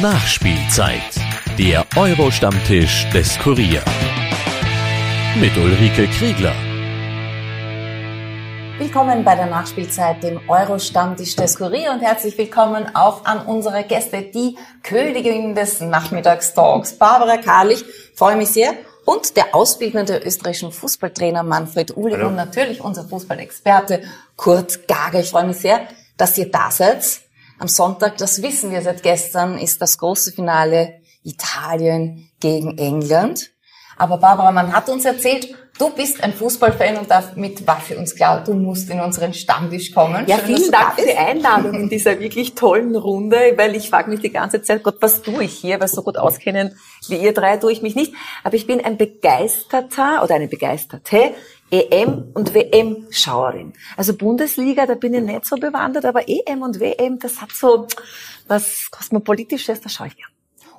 Nachspielzeit. Der Euro-Stammtisch des Kurier. Mit Ulrike Kriegler. Willkommen bei der Nachspielzeit, dem Euro-Stammtisch des Kurier und herzlich willkommen auch an unsere Gäste, die Königin des Nachmittagstalks, Barbara Karlich. Freue mich sehr. Und der ausbildende österreichischen Fußballtrainer Manfred Uhlig und natürlich unser Fußballexperte Kurt Gager. Ich freue mich sehr, dass ihr da seid. Am Sonntag, das wissen wir seit gestern, ist das große Finale Italien gegen England. Aber Barbara, man hat uns erzählt, du bist ein Fußballfan und damit war für uns klar, du musst in unseren Stammtisch kommen. Ja, Schön, vielen Dank für die Einladung in dieser wirklich tollen Runde, weil ich frage mich die ganze Zeit, Gott, was tue ich hier? Weil so gut auskennen wie ihr drei tue ich mich nicht. Aber ich bin ein begeisterter oder eine begeisterte EM- und WM-Schauerin. Also Bundesliga, da bin ich nicht so bewandert, aber EM und WM, das hat so was Kosmopolitisches, da schaue ich gern.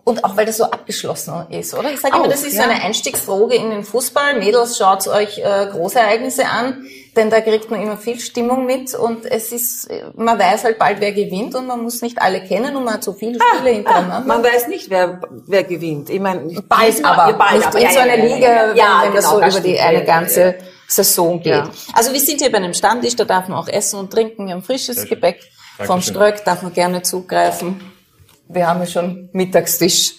Und auch weil das so abgeschlossen ist, oder? Ich sage immer, das ist ja. so eine Einstiegsdroge in den Fußball. Mädels, schaut euch äh, Großereignisse an, denn da kriegt man immer viel Stimmung mit und es ist, man weiß halt bald, wer gewinnt und man muss nicht alle kennen und man hat so viele ah, Spiele ah, hintereinander. Man weiß nicht, wer, wer gewinnt. Ich meine, bald, aber bald, nicht aber, in so einer Liga, ja, wenn, wenn genau, das so das über die eine ganze Saison geht. Also wir sind hier bei einem Stammtisch, da darf man auch essen und trinken, wir haben frisches Gebäck. Vom Ströck darf man gerne zugreifen. Wir haben ja schon Mittagstisch.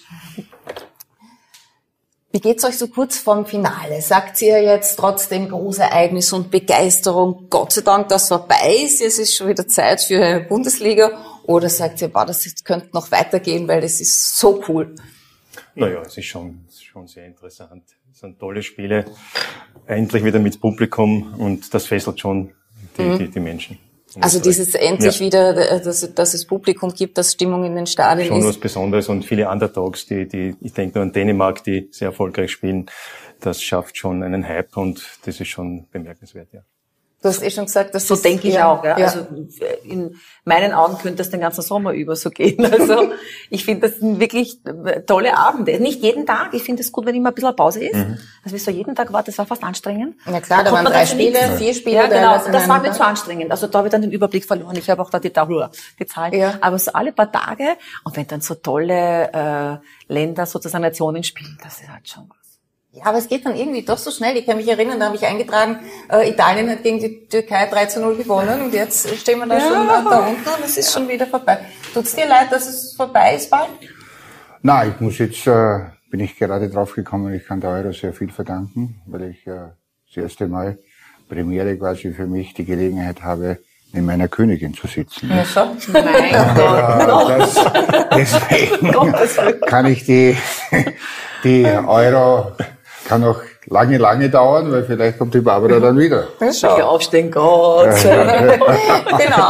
Wie geht's euch so kurz vorm Finale? Sagt ihr jetzt trotzdem Großereignis und Begeisterung, Gott sei Dank, dass vorbei ist, es ist schon wieder Zeit für eine Bundesliga? Oder sagt ihr, boah, das könnte noch weitergehen, weil das ist so cool? Naja, es ist schon, schon sehr interessant. Es sind tolle Spiele. Endlich wieder mit Publikum und das fesselt schon die, mhm. die, die Menschen. Also dieses endlich ja. wieder, dass, dass es Publikum gibt, dass Stimmung in den Stadien Schon ist. Schon was Besonderes und viele Underdogs, die, die, ich denke nur an Dänemark, die sehr erfolgreich spielen, das schafft schon einen Hype und das ist schon bemerkenswert, ja. Du hast eh schon gesagt, dass so denke ich auch. Ja. ja. Also in meinen Augen könnte das den ganzen Sommer über so gehen. Also ich finde, das sind wirklich tolle Abende. Nicht jeden Tag. Ich finde es gut, wenn immer ein bisschen Pause ist. Mhm. Also wie so jeden Tag war, das war fast anstrengend. Ja klar, da, da waren drei Spiele, nichts. vier Spiele. Ja, genau. Das war mir zu anstrengend. Also da habe ich dann den Überblick verloren. Ich habe auch da die, die Zahlen. Ja. Aber so alle paar Tage und wenn dann so tolle äh, Länder sozusagen Nationen spielen, das ist halt schon ja, aber es geht dann irgendwie doch so schnell. Ich kann mich erinnern, da habe ich eingetragen, äh, Italien hat gegen die Türkei 3 zu 0 gewonnen und jetzt stehen wir da ja. schon da, da unten und es ist schon wieder vorbei. Tut's dir leid, dass es vorbei ist bald? Nein, ich muss jetzt, äh, bin ich gerade drauf gekommen, ich kann der Euro sehr viel verdanken, weil ich äh, das erste Mal Premiere quasi für mich die Gelegenheit habe, in meiner Königin zu sitzen. Ja, schon. Mein Gott. Das, deswegen kann ich die, die Euro kann noch lange, lange dauern, weil vielleicht kommt die Barbara dann wieder. Schau. Ich aufstehen, Gott. genau.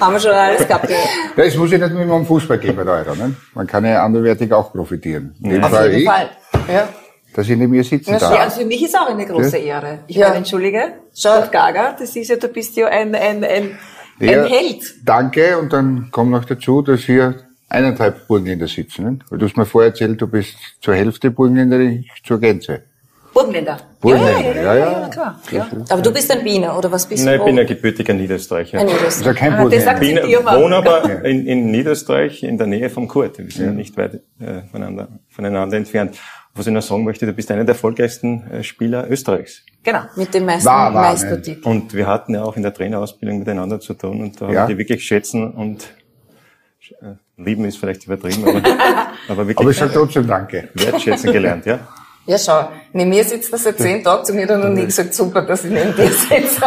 Haben wir schon alles gehabt. Ja, es muss ja nicht nur immer um Fußball gehen bei der Euro. Ne? Man kann ja anderweitig auch profitieren. In Auf jeden ich, Fall. Ja. Dass ich neben mir sitzen ja, darf. Ja, also für mich ist auch eine große Ehre. Ich ja. meine, entschuldige, Schau. Gaga, das ist ja, du bist ja ein, ein, ein, ja, ein Held. Danke, und dann kommt noch dazu, dass hier eineinhalb Burgenländer sitzen. Ne? Weil du hast mir vorher erzählt, du bist zur Hälfte Burgenländer, ich zur Gänze. Burgenländer. Burgenländer, ja, ja, ja, ja, klar. Ja. Aber du bist ein Wiener, oder was bist Nein, du? ich bin ein gebürtiger Niederösterreicher. Ein Niederösterreicher. Also kein ah, Burgenländer. Ich bin, wohne aber in, in Niederösterreich, in der Nähe vom Kurt. Wir sind ja nicht weit äh, voneinander, voneinander entfernt. Was ich noch sagen möchte, du bist einer der erfolgreichsten äh, Spieler Österreichs. Genau, mit dem meisten war, war, Meistertitel. Und wir hatten ja auch in der Trainerausbildung miteinander zu tun und da ja. habe ich wirklich schätzen und äh, lieben ist vielleicht übertrieben, aber, aber wirklich. Aber ich sage trotzdem Danke. Wertschätzen gelernt, ja. Ja, schau, neben mir sitzt das seit zehn Tagen zu mir hat noch nie gesagt, super, dass ich neben dir sitze.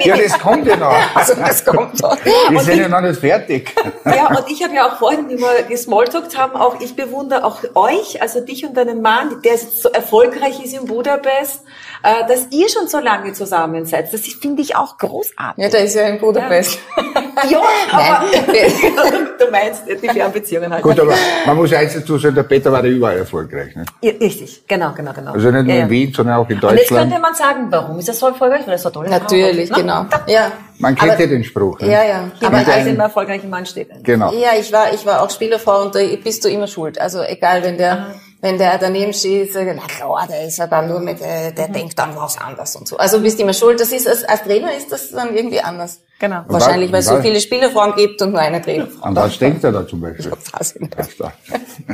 Ja, das kommt ja noch. Also das kommt doch. Wir sind ja noch nicht fertig. Ja, und ich habe ja auch vorhin, wie wir gesmalltalkt haben, auch ich bewundere auch euch, also dich und deinen Mann, der jetzt so erfolgreich ist in Budapest, äh, dass ihr schon so lange zusammen seid. Das finde ich auch großartig. Ja, der ist ja in Budapest. Ja, aber Nein. du meinst die Fernbeziehungen halt. Gut, aber man muss eins dazu sagen, der Peter war ja überall erfolgreich. Ne? Ja, richtig, genau, genau, genau. Also nicht nur Ja, in ja. Wien, sondern auch in Und jetzt Deutschland. könnte man sagen, warum ist er so erfolgreich? Weil er so toll ist. Natürlich, Ne? genau. Ja. Man kennt Aber- ja den Spruch. Ne? Ja, ja. Aber Aber als im erfolgreichen Mann steht. Genau. ja, ich war, ich war auch Spielerfrau und da bist du immer schuld. Also egal, wenn der, wenn der daneben steht, na klar, der ist ja dann nur mit, äh, der denkt dann was anders und so. Also du bist immer schuld. Das ist, als, als Trainer ist das dann irgendwie anders. Genau. Wahrscheinlich, weil es so viele Spielerfrauen gibt und nur eine Trainerfrau. An was denkt er da zum Beispiel? Weiß ich nicht.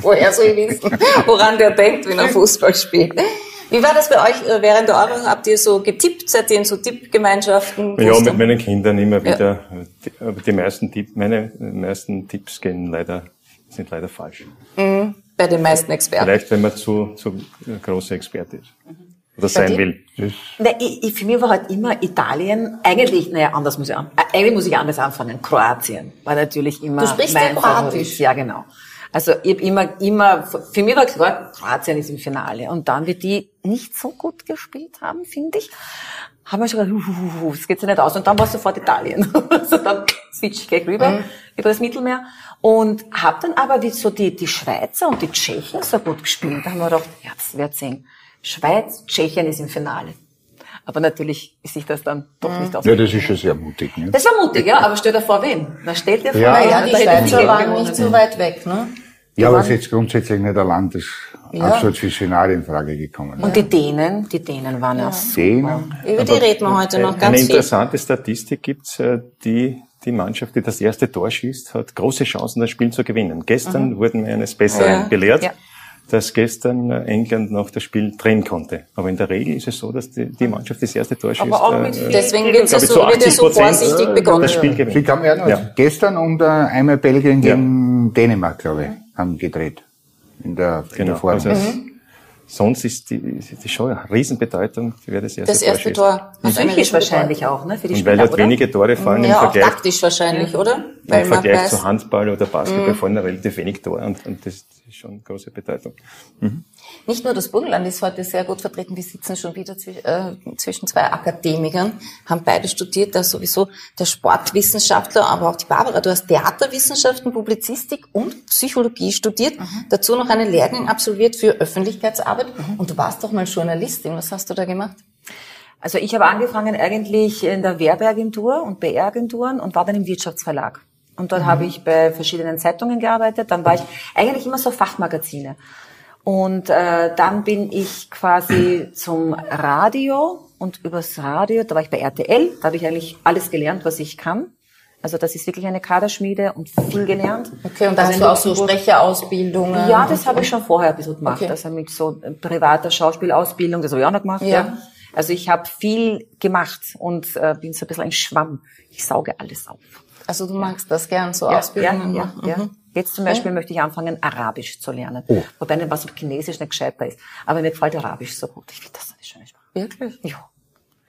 Woher soll ich wissen, woran der denkt, wenn er Fußball spielt? Wie war das bei euch äh, während der Euro? Habt ihr so getippt? Seid ihr in so Tippgemeinschaften? Ja, mit meinen Kindern immer wieder. Die, aber die meisten Tipp, meine meisten Tipps gehen leider, sind leider falsch. Bei den meisten Experten. Vielleicht, wenn man zu, zu großer Experte ist. Oder sein dir? will. Na, ich, ich, für mich war halt immer Italien, eigentlich, naja, anders muss ich an, äh, eigentlich muss ich anders anfangen. Kroatien war natürlich immer Du sprichst mein ja Kroatisch. Ja, genau. Also ich hab immer, immer, für mich war klar, Kroatien ist im Finale. Und dann, wie die nicht so gut gespielt haben, finde ich, haben wir schon gedacht, uh, uh, uh, das geht ja nicht aus. Und dann war es sofort Italien. also dann switch ich gleich rüber, über das Mittelmeer. Und habe dann aber wie so die, die Schweizer und die Tschechen so gut gespielt. Da haben wir gedacht, ja, das wird sehen. Schweiz, Tschechien ist im Finale. Aber natürlich ist sich das dann doch nicht auf. Ja, das ist schon sehr mutig. Ne? Das war mutig, ja, aber stell dir vor, wen? Na, stell dir vor, Ja. Da die Schweizer waren nicht so weit weg, ne? Ja, aber es ist jetzt grundsätzlich nicht ein Land, das Ja. absolut fürs Finale in Frage gekommen ist. Und die Dänen, die Dänen waren ja, Dänen, Über die reden wir heute noch Eine ganz viel. interessante Statistik gibt's, äh, die die Mannschaft, die das erste Tor schießt, hat große Chancen, das Spiel zu gewinnen. Gestern wurden wir eines Besseren Ja. belehrt, Ja. dass gestern äh, England noch das Spiel drehen konnte. Aber in der Regel ist es so, dass die, die Mannschaft, die das erste Tor schießt, auch mit äh, Deswegen wird ja ich, so, zu wird ja so 80% vorsichtig begonnen. das Spiel gewinnt. Sie ja noch Ja. gestern und äh, einmal Belgien gegen Dänemark, glaube ich, haben gedreht. In der, in Genau. der Vorrunde. Also sonst ist die, die Show eine Riesenbedeutung, wer das erste Das Tor erste schießt. Tor. hat eine Psychisch riesige wahrscheinlich auch, ne, für die Und Spieler, weil halt oder? wenige Tore fallen im Ja, auch Vergleich, taktisch wahrscheinlich, oder? im Weil man Vergleich zu Handball oder Basketball fallen da relativ wenig Tore und, und das ist schon große Bedeutung. Nicht nur das Burgenland ist heute sehr gut vertreten, wir sitzen schon wieder zwi- äh, zwischen zwei Akademikern, haben beide studiert, da sowieso der Sportwissenschaftler, aber auch die Barbara, du hast Theaterwissenschaften, Publizistik und Psychologie studiert, dazu noch einen Lehrgang absolviert für Öffentlichkeitsarbeit. Und du warst doch mal Journalistin, was hast du da gemacht? Also ich habe angefangen eigentlich in der Werbeagentur und PR-Agenturen und war dann im Wirtschaftsverlag. Und dort habe ich bei verschiedenen Zeitungen gearbeitet. Dann war ich eigentlich immer so Fachmagazine. Und äh, dann bin ich quasi zum Radio und übers Radio, da war ich bei RTL, da habe ich eigentlich alles gelernt, was ich kann. Also das ist wirklich eine Kaderschmiede und viel gelernt. Okay, und da Also hast du auch so Sprecherausbildungen? ja, das habe ich schon vorher ein bisschen gemacht. Okay. Also mit so privater Schauspielausbildung, das habe ich auch noch gemacht. Ja. Ja. Also ich habe viel gemacht und äh, bin so ein bisschen ein Schwamm. Ich sauge alles auf. Also du magst das gern, so Ja, Ausbildungen ja, machen. ja. Mhm. Jetzt zum Beispiel möchte ich anfangen, Arabisch zu lernen. Oh. Wobei mir was mit Chinesisch nicht gescheiter ist. Aber mir gefällt Arabisch so gut. Ich finde das eine schöne Sprache. Wirklich? Ja.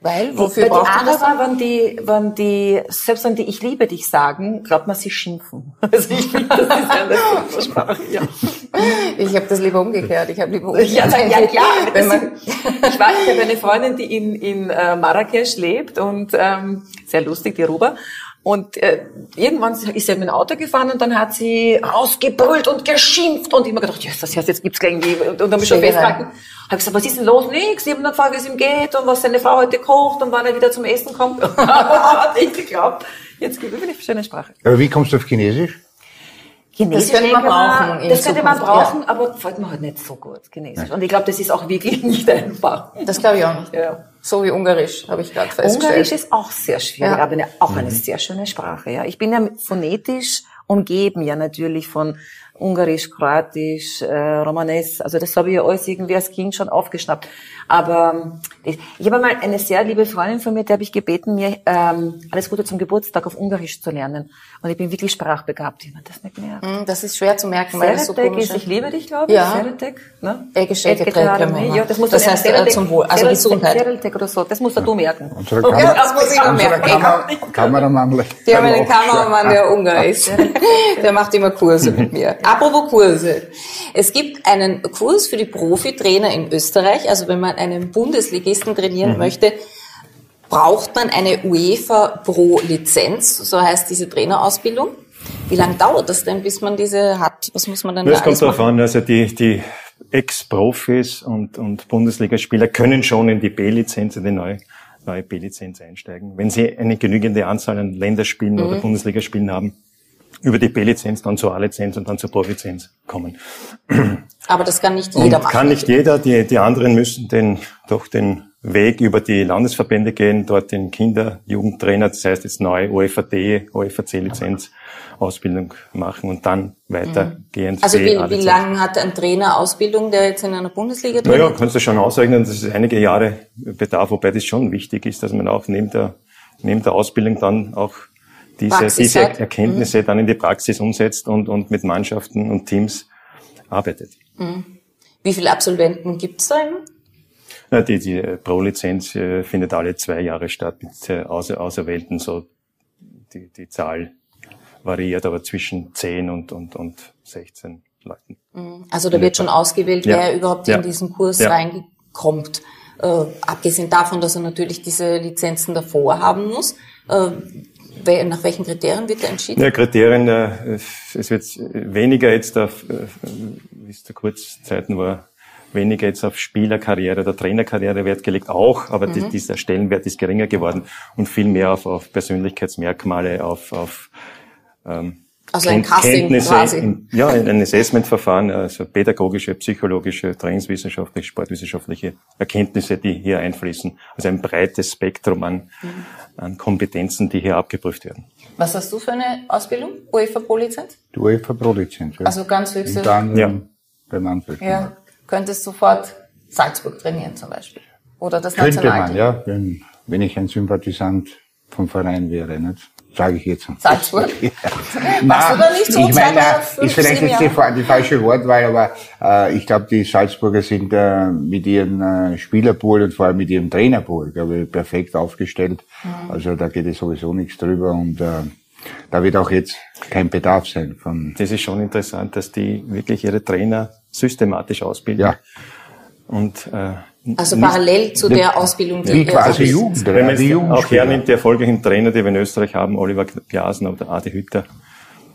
Weil, wofür Weil die? Araber, wenn die, wenn die, selbst wenn die Ich liebe dich sagen, glaubt man, sie schimpfen. Also ich finde, das ist eine Sprache, ja. Ich habe das lieber umgekehrt. Ich habe lieber Ja, umgekehrt. ja, klar. Wenn man, ich weiß, ich habe eine Freundin, die in, in äh, Marrakesch lebt und ähm, sehr lustig, die Ruba. Und äh, irgendwann ist sie mit dem Auto gefahren und dann hat sie rausgebrüllt und geschimpft und immer gedacht, yes, das heißt, jetzt gibt's gleich irgendwie und, und dann bin ich schon festgehalten. Hab gesagt, was ist denn los? Nix. Ich habe nur gefragt, wie es ihm geht und was seine Frau heute kocht und wann er wieder zum Essen kommt. Hat ich geglaubt. Jetzt gibt es eine schöne Sprache. Aber wie kommst du auf Chinesisch? Chinesisch Das könnte man brauchen in Das könnte man brauchen, aber gefällt mir halt nicht so gut, Chinesisch. Und ich glaube, das ist auch wirklich nicht einfach. das glaube ich auch nicht. Ja. So wie Ungarisch, habe ich gerade festgestellt. Ungarisch ist auch sehr schwierig, Ja. aber eine, auch eine sehr schöne Sprache. Ja, ich bin ja phonetisch umgeben ja natürlich von Ungarisch, Kroatisch, äh, Romanes. Also das habe ich ja alles irgendwie als Kind schon aufgeschnappt. Aber ähm, ich habe mal eine sehr liebe Freundin von mir, die habe ich gebeten, mir ähm, alles Gute zum Geburtstag auf Ungarisch zu lernen. Und ich bin wirklich sprachbegabt. Ich habe das nicht gemerkt. Hm, Das ist schwer zu merken, weil das so komisch ist, ich liebe dich, glaube ich. Ja. Seretek, ne? Ja, das muss Das du heißt, äh, zum Wohl, also Gesundheit. Seretek oder so, das musst du merken. Unsere das muss ich noch unsere merken. Kammer, Kameramann. Wir haben einen Kameramann, der Ungar ist. Der macht immer Kurse mit mir. Apropos Kurse. Es gibt einen Kurs für die Profitrainer in Österreich. Also wenn man einen Bundesligisten trainieren möchte, braucht man eine UEFA Pro Lizenz. So heißt diese Trainerausbildung. Wie lange dauert das denn, bis man diese hat? Was muss man dann Das da kommt darauf an, also die, die Ex-Profis und, und Bundesligaspieler können schon in die B-Lizenz, in die neue, neue B-Lizenz einsteigen. Wenn sie eine genügende Anzahl an Länderspielen Mhm. oder Bundesligaspielen haben, über die B-Lizenz dann zur A-Lizenz und dann zur Pro-Lizenz kommen. Aber das kann nicht jeder Und machen. kann nicht jeder, die, die anderen müssen den, doch den Weg über die Landesverbände gehen, dort den Kinder-, Jugendtrainer, das heißt jetzt neue OFAD, OFAC-Lizenz, Ausbildung machen und dann weitergehen. Also wie, wie lange hat ein Trainer Ausbildung, der jetzt in einer Bundesliga Naja, trainiert? kannst du schon ausrechnen, dass es einige Jahre bedarf, wobei das schon wichtig ist, dass man auch neben der, neben der Ausbildung dann auch diese, diese hat. Mhm. Erkenntnisse dann in die Praxis umsetzt und, und mit Mannschaften und Teams arbeitet. Wie viele Absolventen gibt's da immer? Na, die, die Pro-Lizenz äh, findet alle zwei Jahre statt mit äh, außer, Auserwählten, so die, die Zahl variiert, aber zwischen 10 und, und, und 16 Leuten. Also da wird schon ausgewählt, Ja. wer überhaupt Ja. in diesen Kurs Ja. reinkommt. Äh, abgesehen davon, dass er natürlich diese Lizenzen davor haben muss. Äh, nach welchen Kriterien wird er entschieden? Ja, Kriterien, äh, es wird weniger jetzt auf, äh, wie es zu Kurzzeiten war, weniger jetzt auf Spielerkarriere oder Trainerkarriere Wert gelegt, auch, aber Mhm. die, dieser Stellenwert ist geringer geworden und viel mehr auf, auf Persönlichkeitsmerkmale, auf, auf ähm, Also ein Casting Kenntnisse quasi. in- ja, ein Assessmentverfahren, also pädagogische, psychologische, trainingswissenschaftliche, sportwissenschaftliche Erkenntnisse, die hier einfließen. Also ein breites Spektrum an, Mhm. An Kompetenzen, die hier abgeprüft werden. Was hast du für eine Ausbildung? UEFA Pro-Lizenz? Die UEFA Pro-Lizenz. Ja. Also ganz höchste. Unter anderem Ja. bei Manfred. Ja. Könntest sofort Salzburg trainieren zum Beispiel. Oder das Könnte man, ja, wenn, wenn ich ein Sympathisant vom Verein wäre, nicht? Sage ich jetzt. Salzburg? Ja. Warst du da nicht so ich meine, ist vielleicht jetzt die, die falsche Wortwahl, aber äh, ich glaube, die Salzburger sind äh, mit ihrem äh, Spielerpool und vor allem mit ihrem Trainerpool, glaube ich, perfekt aufgestellt. Mhm. Also da geht es sowieso nichts drüber und äh, da wird auch jetzt kein Bedarf sein von Das ist schon interessant, dass die wirklich ihre Trainer systematisch ausbilden. ja, Und äh, Also parallel zu der Ausbildung, die wie ihr quasi. Jugend, Wenn man die jetzt auch hernimmt, die erfolgreichen Trainer, die wir in Österreich haben, Oliver Glasner oder Adi Hütter,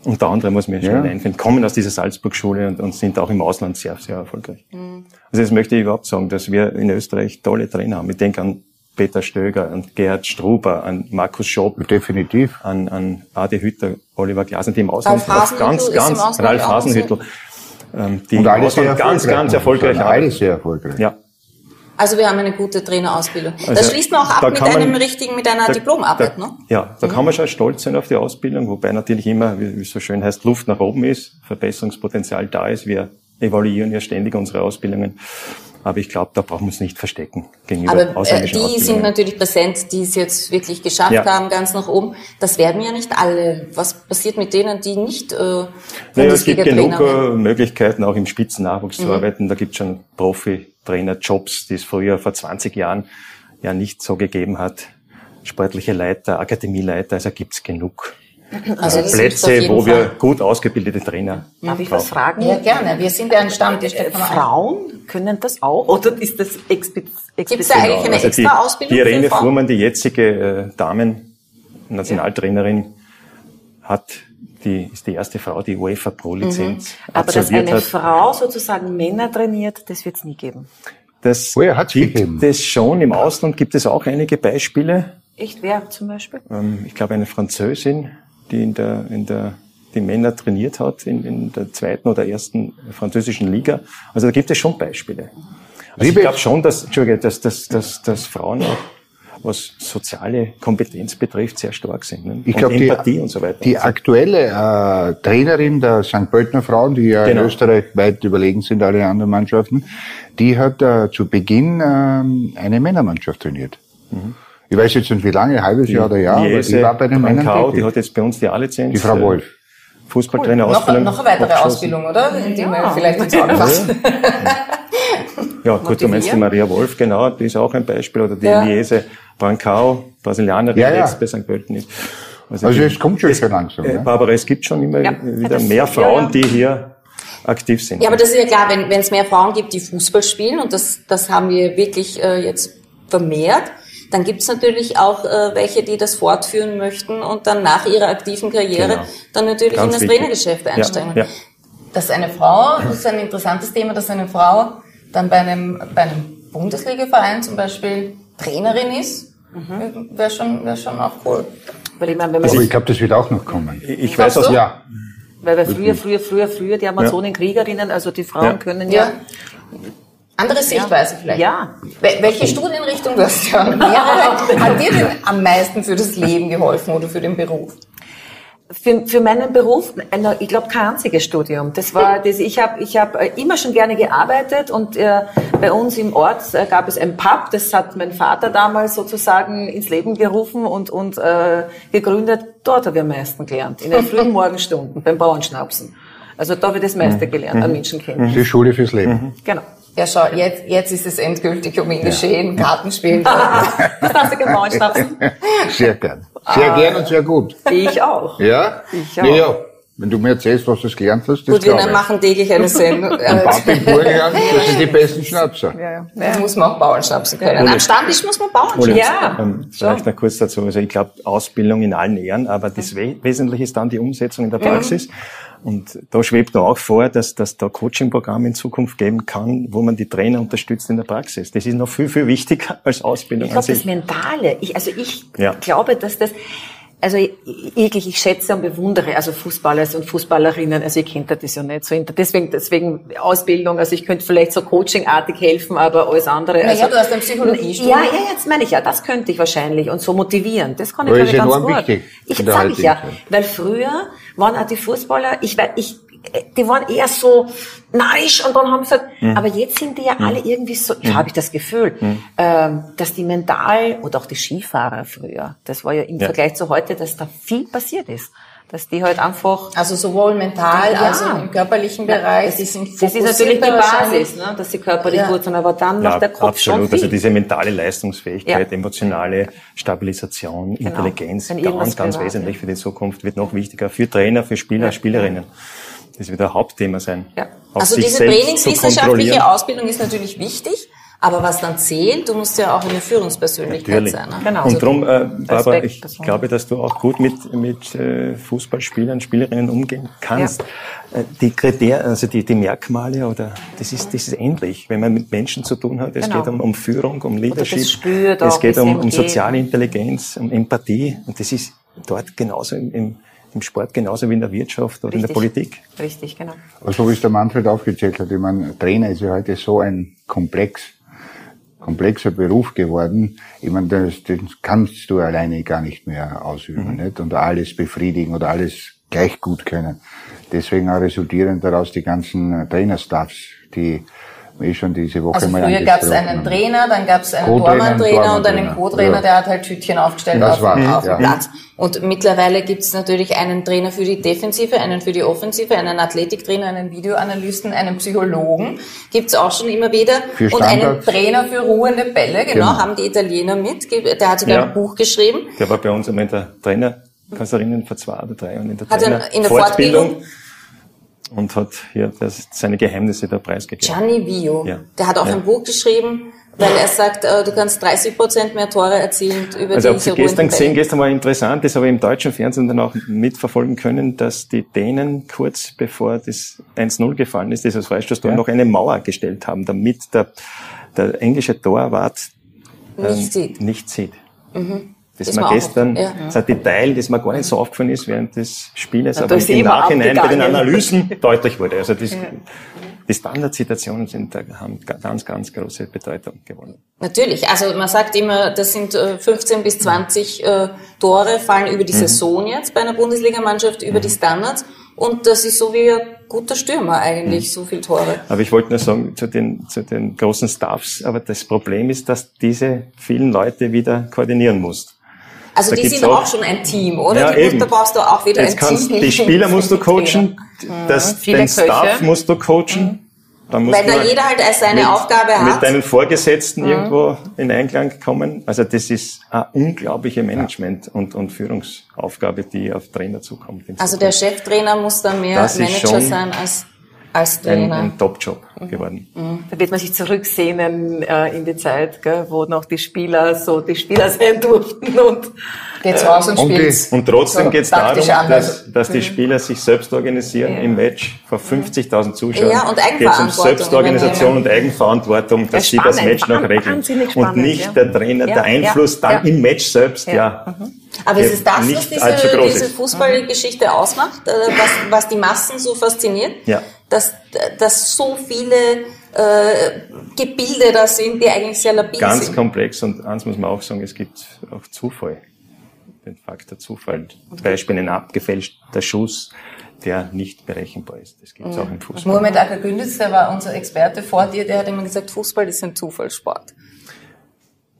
unter anderem muss man Ja. schnell einfinden, kommen aus dieser Salzburg-Schule und, und sind auch im Ausland sehr, sehr erfolgreich. Mhm. Also das möchte ich überhaupt sagen, dass wir in Österreich tolle Trainer haben. Ich denke an Peter Stöger, an Gerhard Struber, an Markus Schopp, definitiv. an, an Adi Hütter, Oliver Glasner, die im Ausland Ralf ganz, ist ganz, im Ausland Ralf Hasenhüttl, ähm, die Und im alle sehr Ausland ganz, ganz erfolgreich arbeiten. Alle sehr erfolgreich. Ja, Also wir haben eine gute Trainerausbildung. das Also, schließt man auch ab mit kann man- einem richtigen, mit einer Da- Diplomarbeit, da, ne? Ja, da kann man schon stolz sein auf die Ausbildung, wobei natürlich immer, wie es so schön heißt, Luft nach oben ist, Verbesserungspotenzial da ist. Wir evaluieren ja ständig unsere Ausbildungen. Aber ich glaube, da brauchen wir uns nicht verstecken gegenüber Aber äh, die sind natürlich präsent, die es jetzt wirklich geschafft Ja. haben, ganz nach oben. Das werden ja nicht alle. Was passiert mit denen, die nicht äh, Naja, es gibt genug äh, Möglichkeiten, auch im Spitzennachwuchs Mhm. zu arbeiten. Da gibt es schon Profi-Trainer-Jobs, die es früher vor 20 Jahren ja nicht so gegeben hat. Sportliche Leiter, Akademieleiter, also gibt's genug Also auf Plätze, wo wir Fall. gut ausgebildete Trainer Darf ich was fragen? Ja, gerne. Wir sind ja ein Stammtisch. Äh, Frauen können das auch? Oder ist das explizit? Gibt's da eigentlich eine Also die, extra Ausbildung die Irene für Frauen? Fuhrmann, die jetzige äh, Damen-Nationaltrainerin, hat die, ist die erste Frau, die UEFA Pro-Lizenz Mhm. Aber dass eine hat. Frau sozusagen Männer trainiert, das wird es nie geben. Das Oh ja, hat's gibt gegeben. es schon. Im Ausland gibt es auch einige Beispiele. Echt, wer zum Beispiel? Ähm, ich glaube, eine Französin, die in der, in der, die Männer trainiert hat in, in der zweiten oder ersten französischen Liga. Also da gibt es schon Beispiele. Also Liebe- ich glaube schon, dass, Entschuldige, dass, dass, dass, dass Frauen auch, was soziale Kompetenz betrifft, sehr stark sind. Ne? Ich glaube, Empathie die, und so weiter. die aktuelle äh, Trainerin der St. Pöltener Frauen, die ja Genau. in Österreich weit überlegen sind alle anderen Mannschaften, die hat äh, zu Beginn ähm, eine Männermannschaft trainiert. Ich weiß jetzt nicht wie lange, ein halbes Jahr oder Jahr, aber die war bei den Männern Brankau, die hat jetzt bei uns die A-Lizenz. Die Frau äh, Wolf. Fußballtrainer, Noch, Ausbildung. noch eine weitere. Ausbildung, oder? Die wir vielleicht ins Auge fassen. Ja, gut, du meinst die Maria Wolf, genau, die ist auch ein Beispiel. Oder die Ja. Liese Brancau, Brasilianerin, Ja, die ja. jetzt bei St. Pölten ist. Also die- es kommt schon schon langsam. Äh, Ja. Barbara, es gibt schon immer Ja. wieder mehr Frauen, ja, ja. die hier aktiv sind. Ja, aber das ist ja klar, wenn es mehr Frauen gibt, die Fußball spielen, und das, das haben wir wirklich äh, jetzt vermehrt, dann gibt es natürlich auch äh, welche, die das fortführen möchten und dann nach ihrer aktiven Karriere Genau. dann natürlich Ganz in das wichtig. Trainergeschäft Ja, einsteigen. ja. Dass eine Frau, das ist ein interessantes Thema, dass eine Frau dann bei einem, bei einem Bundesligaverein zum Beispiel Trainerin ist, wäre schon, wär schon auch cool. Weil ich meine, wenn man Aber ich glaube, das wird auch noch kommen. Ich weiß aus, du? Ja, Weil wir früher, früher, früher, früher, die Amazonenkriegerinnen, also die Frauen Ja. können ja, Andere Sichtweise vielleicht. ja, Wel- Welche Studienrichtung du hast ja mehrere, hat dir denn am meisten für das Leben geholfen oder für den Beruf? Für, für meinen Beruf, äh, ich glaube kein einziges Studium. Das war, das, ich habe ich hab äh, immer schon gerne gearbeitet und äh, bei uns im Ort äh, gab es ein Pub, das hat mein Vater damals sozusagen ins Leben gerufen und, und äh, gegründet. Dort habe ich am meisten gelernt, in den frühen Morgenstunden beim Bauernschnapsen. Also da habe ich das meiste gelernt an Menschenkenntnis. das ist Schule fürs Leben. Genau. Ja, schau, jetzt, jetzt ist es endgültig um ihn geschehen, Kartenspielen. Das hast du gern Bauernschnapsen? Sehr gern. Sehr gern und sehr gut. Ich auch. Ja? Ich auch. Ja, ja. Wenn du mir erzählst, was du gelernt hast, das Gut, wir machen täglich eine Sendung. Am Äh, Pub in Burgenland, das sind die besten Schnapser. Ja, ja. Da muss man auch Bauernschnapsen können. Am Stammtisch muss man Bauernschnapsen Ja. ähm, vielleicht noch kurz dazu. Also ich glaube, Ausbildung in allen Ehren, aber das We Wesentliche ist dann die Umsetzung in der Praxis. Und da schwebt mir auch vor, dass dass da Coaching-Programme in Zukunft geben kann, wo man die Trainer unterstützt in der Praxis. Das ist noch viel, viel wichtiger als Ausbildung Ich glaube, das. Mentale, ich, also ich Ja. glaube, dass das, also ich- wirklich, ich schätze und bewundere also Fußballer und Fußballerinnen, also ich kenne das ja nicht so, hinter- deswegen, deswegen Ausbildung, also ich könnte vielleicht so coachingartig helfen, aber alles andere. Naja, also, du hast ein Psychologiestudium. Ja, ja, jetzt meine ich ja, das könnte ich wahrscheinlich und so motivieren, das kann ich glaube ich ganz gut. wichtig Ich in der sag ich ja, weil früher waren auch die Fußballer, ich, ich, die waren eher so neisch und dann haben sie halt, Mhm. aber jetzt sind die ja alle irgendwie so, ich habe ich das Gefühl, ähm, dass die mental oder auch die Skifahrer früher, das war ja im Ja. Vergleich zu heute, dass da viel passiert ist, dass die halt einfach Also sowohl mental Ja. als auch im körperlichen Bereich. die sind das ist natürlich die. Basis, ne, dass sie körperlich Ja. gut sind, aber dann Ja, macht der Kopf schon absolut. viel. Also diese mentale Leistungsfähigkeit, Ja. emotionale Stabilisation, Intelligenz, Wenn irgendwas ganz, ganz privat wesentlich für die Zukunft, wird noch wichtiger für Trainer, für Spieler, Spielerinnen. Das wird ein Hauptthema sein. Ja. Also diese trainingswissenschaftliche. Ausbildung ist natürlich wichtig, aber was dann zählt, du musst ja auch eine Führungspersönlichkeit Natürlich. sein. Ne? Genau. Und darum, äh, Barbara, Respekt, ich glaube, dass du auch gut mit, mit äh, Fußballspielern, Spielerinnen umgehen kannst. Äh, Die Kriterien, also die, die Merkmale, oder das ist, das ist ähnlich, wenn man mit Menschen zu tun hat. Es Genau. geht um, um Führung, um Leadership. das spürt es auch, geht um, um soziale. Intelligenz, um Empathie. Und das ist dort genauso im, im, im Sport genauso wie in der Wirtschaft oder in der Richtig. Politik. Richtig, genau. Aber so wie es der Manfred aufgezählt hat, ich meine, Trainer ist ja heute so ein komplex, komplexer Beruf geworden. Ich meine, das, das kannst du alleine gar nicht mehr ausüben, nicht? Und alles befriedigen oder alles gleich gut können. Deswegen auch resultieren daraus die ganzen Trainerstaffs, die wir schon diese Woche Also mal früher gab es einen. Trainer, dann gab es einen Tormann-Trainer und einen. Co-Trainer, Ja. der hat halt Tütchen aufgestellt Das auf, war's, auf ja. dem Platz. Und mittlerweile gibt es natürlich einen Trainer für die Defensive, einen für die Offensive, einen Athletiktrainer, einen Videoanalysten, einen Psychologen. Gibt es auch schon immer wieder. Für und einen. Trainer für ruhende Bälle, genau, Genau. haben die Italiener mit. Der hat sogar Ja. ein Buch geschrieben. Der war bei uns einmal in der Trainerkanzlerin vor zwei oder drei Jahren in der Hat er in der Trainerfortbildung und hat hier das, seine Geheimnisse da preisgegeben. Gianni Vio. Ja. Der hat auch Ja. ein Buch geschrieben, weil er sagt, äh, du kannst 30 Prozent mehr Tore erzielen über Also diese ihr gestern gesehen, gestern war interessant, das habe ich im deutschen Fernsehen dann auch mitverfolgen können, dass die Dänen kurz bevor das 1-0 gefallen ist, dieses Freistoßtor, Ja. noch eine Mauer gestellt haben, damit der, der englische Torwart ähm, Nicht sieht. Nicht sieht. Das mir auch gestern, ja. das ein Detail, das mir gar nicht so aufgefallen ist während des Spieles, Ja, aber im Nachhinein bei den. Analysen deutlich wurde. Also das, die Standardsituationen sind, haben ganz, ganz große Bedeutung gewonnen. Natürlich, also man sagt immer, das sind 15 äh, bis 20 äh, Tore fallen über die mhm. Saison jetzt bei einer Bundesligamannschaft über mhm. die Standards und das ist so wie ein guter Stürmer eigentlich, mhm. so viel Tore. Aber ich wollte nur sagen, zu den, zu den großen Staffs, aber das Problem ist, dass diese vielen Leute wieder koordinieren musst. Also da die sind auch, auch, schon ein Team, oder? Ja, die, da brauchst du auch wieder Jetzt ein Team. Die Spieler musst du coachen, das, den Köche. Staff musst du coachen. Mhm. Dann Weil da jeder halt seine mit, Aufgabe hat. Mit deinen Vorgesetzten mhm. irgendwo in Einklang kommen. Also das ist eine unglaubliche Management- und, und Führungsaufgabe, die auf Trainer zukommt. Also der Cheftrainer muss dann mehr das Manager sein als als Trainer. Ein, ein Top-Job mhm. geworden. Mhm. Da wird man sich zurücksehnen äh, in die Zeit, gell, wo noch die Spieler so die Spieler sein durften und geht's raus und, und spielt. Und trotzdem so, geht's darum, dass, dass die mhm. Spieler sich selbst organisieren ja. im Match vor 50.000 Zuschauern. Ja, und Eigenverantwortung. Geht's um Selbstorganisation und Eigenverantwortung, dass ja, sie das Match noch regeln. Und nicht ja. der Trainer, der Einfluss dann im Match selbst, ja. Mhm. Aber ist es das, was diese, diese Fußballgeschichte ausmacht, äh, was, was die Massen so fasziniert? Ja dass, dass so viele äh, Gebilde da sind, die eigentlich sehr labil Ganz sind. Ganz komplex und eins muss man auch sagen, es gibt auch Zufall, den Faktor Zufall. Zum Beispiel ein abgefälschter Schuss, der nicht berechenbar ist. Das gibt es mhm. auch im Fußball. Mohamed Akagünditz, der war unser Experte vor dir, der hat immer gesagt, Fußball ist ein Zufallssport.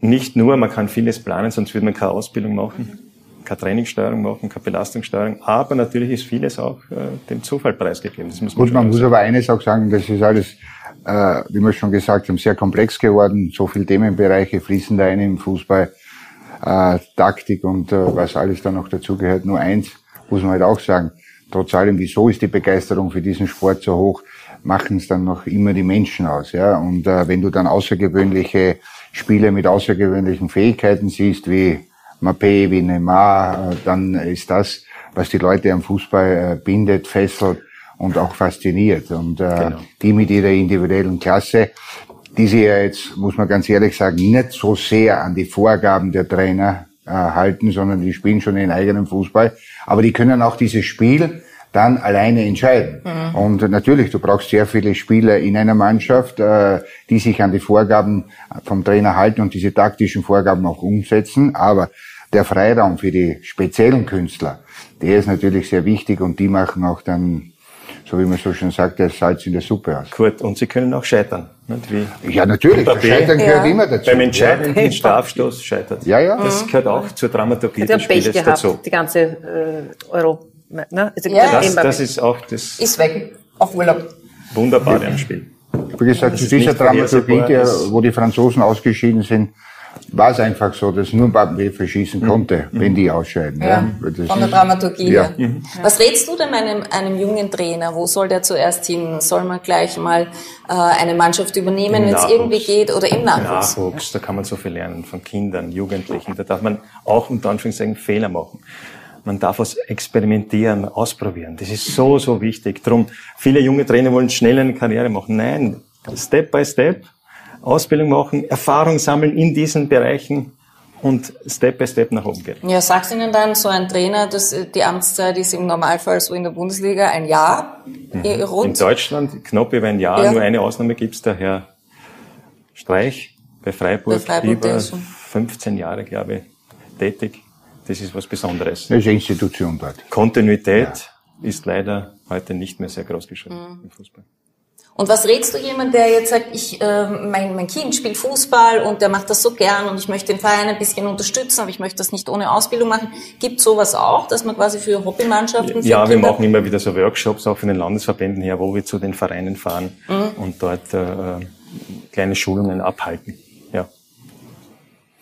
Nicht nur, man kann vieles planen, sonst würde man keine Ausbildung machen. Mhm keine Trainingssteuerung machen, keine Belastungssteuerung, aber natürlich ist vieles auch äh, dem Zufall preisgegeben. Das muss man Gut, man muss aber eines auch sagen, das ist alles, äh, wie wir schon gesagt haben, sehr komplex geworden. So viele Themenbereiche fließen da ein im Fußball, äh, Taktik und äh, was alles da noch dazugehört. Nur eins muss man halt auch sagen, trotz allem, wieso ist die Begeisterung für diesen Sport so hoch, machen es dann noch immer die Menschen aus. Ja? Und äh, wenn du dann außergewöhnliche Spiele mit außergewöhnlichen Fähigkeiten siehst, wie Mbappé, wie Neymar, äh, dann ist das, was die Leute am Fußball äh, bindet, fesselt und auch fasziniert. Und äh, genau. die mit ihrer individuellen Klasse, die sie ja jetzt, muss man ganz ehrlich sagen, nicht so sehr an die Vorgaben der Trainer äh, halten, sondern die spielen schon ihren eigenen Fußball. Aber die können auch dieses Spiel dann alleine entscheiden. Mhm. Und natürlich, du brauchst sehr viele Spieler in einer Mannschaft, äh, die sich an die Vorgaben vom Trainer halten und diese taktischen Vorgaben auch umsetzen. Aber der Freiraum für die speziellen Künstler, der ist natürlich sehr wichtig und die machen auch dann, so wie man so schön sagt, das Salz in der Suppe aus. Gut, und sie können auch scheitern. Ja, natürlich. Scheitern gehört ja. immer dazu. Beim entscheidenden ja. Strafstoß scheitert. Ja, ja. Das gehört auch zur Dramaturgie des Spieles gehabt, dazu. Die ganze äh, Euro. Ne? Also ja. das, das ist auch das. Ist weg. Auf Urlaub. Wunderbare am Spiel. Wie gesagt, zu dieser Dramaturgie, der, wo die Franzosen ausgeschieden sind, war es einfach so, dass nur Mbappé verschießen konnte, mhm. wenn die ausscheiden. Ja, ja. Von der Dramaturgie ja. Mhm. Was rätst du denn einem, einem jungen Trainer? Wo soll der zuerst hin? Soll man gleich mal äh, eine Mannschaft übernehmen, wenn es irgendwie geht, oder im Nachwuchs? Nachwuchs, da kann man so viel lernen von Kindern, Jugendlichen. Da darf man auch unter Anführungszeichen Fehler machen. Man darf was experimentieren, ausprobieren. Das ist so, so wichtig. Drum, viele junge Trainer wollen schnell eine Karriere machen. Nein, Step by Step Ausbildung machen, Erfahrung sammeln in diesen Bereichen und Step by Step nach oben gehen. Ja, sagst Ihnen dann so ein Trainer, dass die Amtszeit ist im Normalfall so in der Bundesliga ein Jahr mhm. rund? In Deutschland knapp über ein Jahr, ja. nur eine Ausnahme gibt's da, Herr Streich bei Freiburg, bei Freiburg über 15 Jahre, glaube ich, tätig. Das ist was Besonderes. Das ist eine Institution dort. Kontinuität ja. ist leider heute nicht mehr sehr groß geschrieben mhm. im Fußball. Und was rätst du jemand, der jetzt sagt, ich, äh, mein, mein Kind spielt Fußball und der macht das so gern und ich möchte den Verein ein bisschen unterstützen, aber ich möchte das nicht ohne Ausbildung machen. Gibt sowas auch, dass man quasi für Hobbymannschaften? Für ja, Kinder wir machen immer wieder so Workshops auch von den Landesverbänden her, wo wir zu den Vereinen fahren mhm. und dort äh, kleine Schulungen abhalten.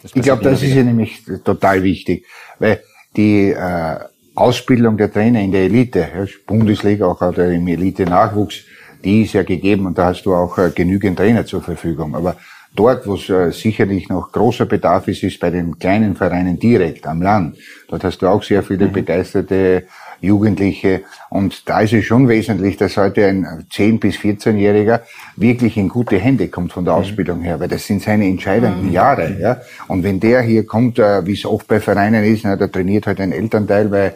Ich glaube, das ist ja nämlich total wichtig, weil die äh, Ausbildung der Trainer in der Elite, ja, Bundesliga, auch oder im Elite-Nachwuchs, die ist ja gegeben und da hast du auch äh, genügend Trainer zur Verfügung. Aber dort, wo es äh, sicherlich noch großer Bedarf ist, ist bei den kleinen Vereinen direkt am Land. Dort hast du auch sehr viele mhm. begeisterte Jugendliche. Und da ist es schon wesentlich, dass heute ein 10- bis 14-Jähriger wirklich in gute Hände kommt von der mhm. Ausbildung her, weil das sind seine entscheidenden mhm. Jahre. Ja? Und wenn der hier kommt, äh, wie es oft bei Vereinen ist, na, da trainiert halt ein Elternteil, weil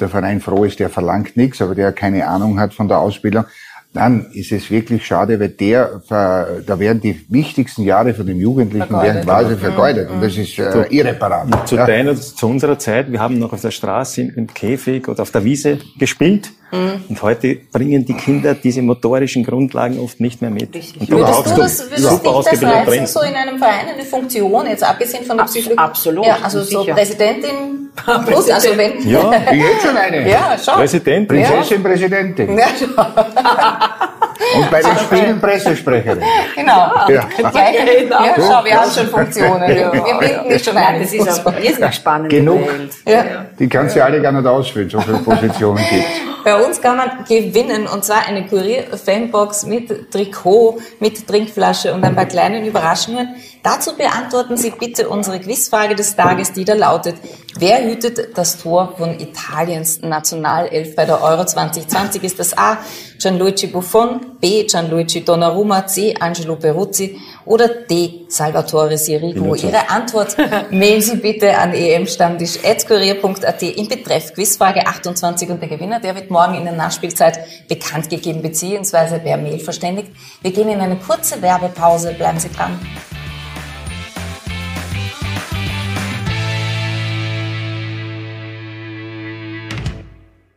der Verein froh ist, der verlangt nichts, aber der keine Ahnung hat von der Ausbildung, dann ist es wirklich schade, weil der, äh, da werden die wichtigsten Jahre von dem Jugendlichen Vergeudet. werden quasi vergeudet. Und das ist äh, irreparabel. Zu ja. deiner, zu unserer Zeit, wir haben noch auf der Straße im Käfig oder auf der Wiese gespielt. Mhm. Und heute bringen die Kinder diese motorischen Grundlagen oft nicht mehr mit. Und du Würdest brauchst du das, würdest super dich das reizen, so in einem Verein eine Funktion, jetzt abgesehen von der Psychologie? absolut, Ja, also so sicher. Präsidentin plus, also wenn... Ja, Ich hätte schon eine. ja, schon. Präsident. Prinzessin, Präsidentin. Ja, schon. Und bei den Spielen Pressesprecherin. Genau. Ja. Gleich, Genau. ja, schau, wir haben schon Funktionen. Wir, wir binden dich schon ein. das ist eine irrsinnig spannende Genug. Ja. Die kannst du alle gar nicht ausfüllen, so viele Positionen gibt Bei uns kann man gewinnen und zwar eine Kurier-Fanbox mit Trikot, mit Trinkflasche und ein paar kleinen Überraschungen. Dazu beantworten Sie bitte unsere Quizfrage des Tages, die da lautet, wer hütet das Tor von Italiens Nationalelf bei der Euro 2020? Ist das A. Gianluigi Buffon, B. Gianluigi Donnarumma, C. Angelo Peruzzi oder D. Salvatore Sirigu? Ihre Antwort mailen Sie bitte an emstammtisch.kurier.at im Betreff Quizfrage 28 und der Gewinner, der wird morgen in der Nachspielzeit bekannt gegeben beziehungsweise per Mail verständigt. Wir gehen in eine kurze Werbepause, bleiben Sie dran.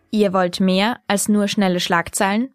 Ihr wollt mehr als nur schnelle Schlagzeilen?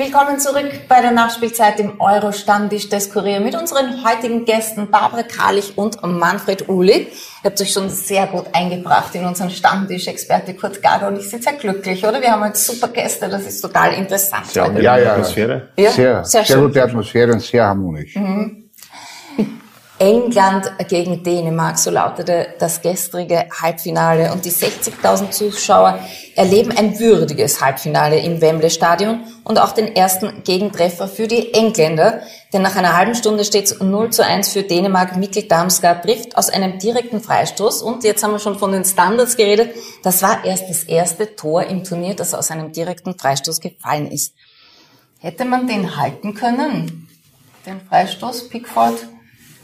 Willkommen zurück bei der Nachspielzeit im Euro-Stammtisch des Kurier mit unseren heutigen Gästen Barbara Karlich und Manfred Uhlig. Ihr habt euch schon sehr gut eingebracht in unseren Stammtisch, Experte Kurt Gager und ich bin sehr glücklich, oder? Wir haben heute super Gäste, das ist total interessant. Angenehme Ja, ja. Atmosphäre. Ja, Sehr, sehr sehr, gute Atmosphäre und sehr harmonisch. England gegen Dänemark, so lautete das gestrige Halbfinale. Und die 60.000 Zuschauer erleben ein würdiges Halbfinale im Wembley Stadion und auch den ersten Gegentreffer für die Engländer. Denn nach einer halben Stunde steht es 0 zu 1 für Dänemark. Mikkel Damsgaard trifft aus einem direkten Freistoß. Und jetzt haben wir schon von den Standards geredet. Das war erst das erste Tor im Turnier, das aus einem direkten Freistoß gefallen ist. Hätte man den halten können? Den Freistoß, Pickford?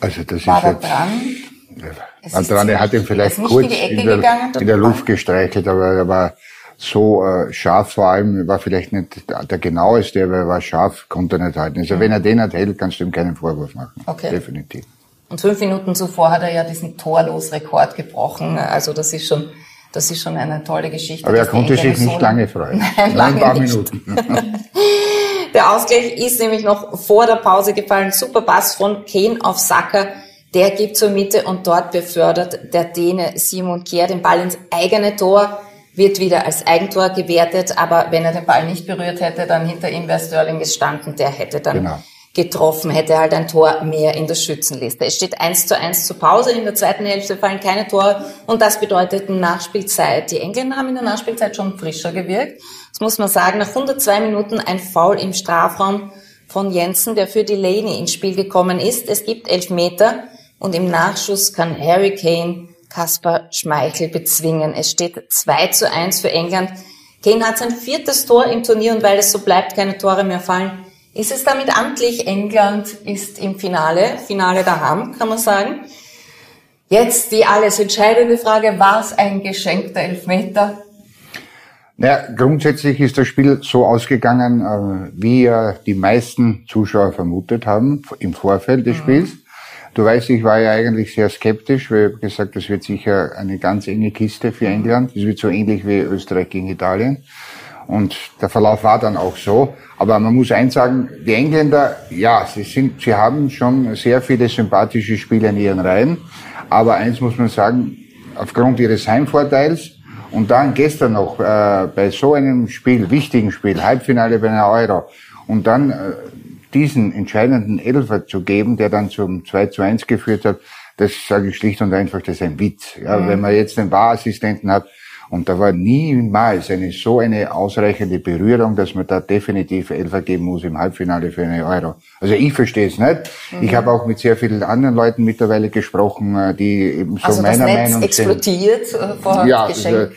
Also das War ist jetzt, dran? Ist dran, er hat ihn vielleicht kurz in die Ecke in der, gegangen, in der. Luft gestreichelt, aber er war so äh, scharf vor allem, war vielleicht nicht der, genaueste, aber er war scharf, konnte er nicht halten. Also wenn er den hat hält, kannst du ihm keinen Vorwurf machen. Okay. Definitiv. Und fünf Minuten zuvor hat er ja diesen Torlosrekord gebrochen. Also das ist schon, das ist schon eine tolle Geschichte. Aber er konnte sich nicht lange freuen. Nein, lange ein paar nicht. Minuten. Der Ausgleich ist nämlich noch vor der Pause gefallen. Super Pass von Kane auf Saka. Der gibt zur Mitte und dort befördert der Däne Simon Kjær den Ball ins eigene Tor. Wird wieder als Eigentor gewertet, aber wenn er den Ball nicht berührt hätte, dann hinter ihm wäre Sterling gestanden. Der hätte dann Genau. getroffen, hätte halt ein Tor mehr in der Schützenliste. Es steht 1 zu 1 zur Pause. In der zweiten Hälfte fallen keine Tore und das bedeutet Nachspielzeit. Die Engländer haben in der Nachspielzeit schon frischer gewirkt. Muss man sagen. Nach 102 Minuten ein Foul im Strafraum von Jensen, der für Delaney ins Spiel gekommen ist. Es gibt elf Meter und im Nachschuss kann Harry Kane Kaspar Schmeichel bezwingen. Es steht 2 zu 1 für England. Kane hat sein viertes Tor im Turnier und weil es so bleibt, keine Tore mehr fallen, ist es damit amtlich. England ist im Finale, Finale daheim, kann man sagen. Jetzt die alles entscheidende Frage, war es ein geschenkter Elfmeter? Naja, grundsätzlich ist das Spiel so ausgegangen, äh, wie äh, die meisten Zuschauer vermutet haben im Vorfeld des Spiels. Du weißt, ich war ja eigentlich sehr skeptisch, weil ich hab gesagt, das wird sicher eine ganz enge Kiste für England. Das wird so ähnlich wie Österreich gegen Italien. Und der Verlauf war dann auch so. Aber man muss eins sagen, die Engländer, ja, sie sind, sie haben schon sehr viele sympathische Spieler in ihren Reihen. Aber eins muss man sagen, aufgrund ihres Heimvorteils und dann gestern noch äh, bei so einem Spiel, wichtigen Spiel, Halbfinale bei einer Euro, und dann äh, diesen entscheidenden Elfer zu geben, der dann zum 2 zu 1 geführt hat, das sage ich schlicht und einfach, das ist ein Witz. Ja, Wenn man jetzt den Varassistenten hat Und da war niemals eine, so eine ausreichende Berührung, dass man da definitiv Elfer geben muss im Halbfinale für eine Euro. Also ich verstehe es nicht. Mhm. Ich habe auch mit sehr vielen anderen Leuten mittlerweile gesprochen, äh, die eben so also meiner das Netz Meinung explodiert sind. Äh, vor ja, Geschenk.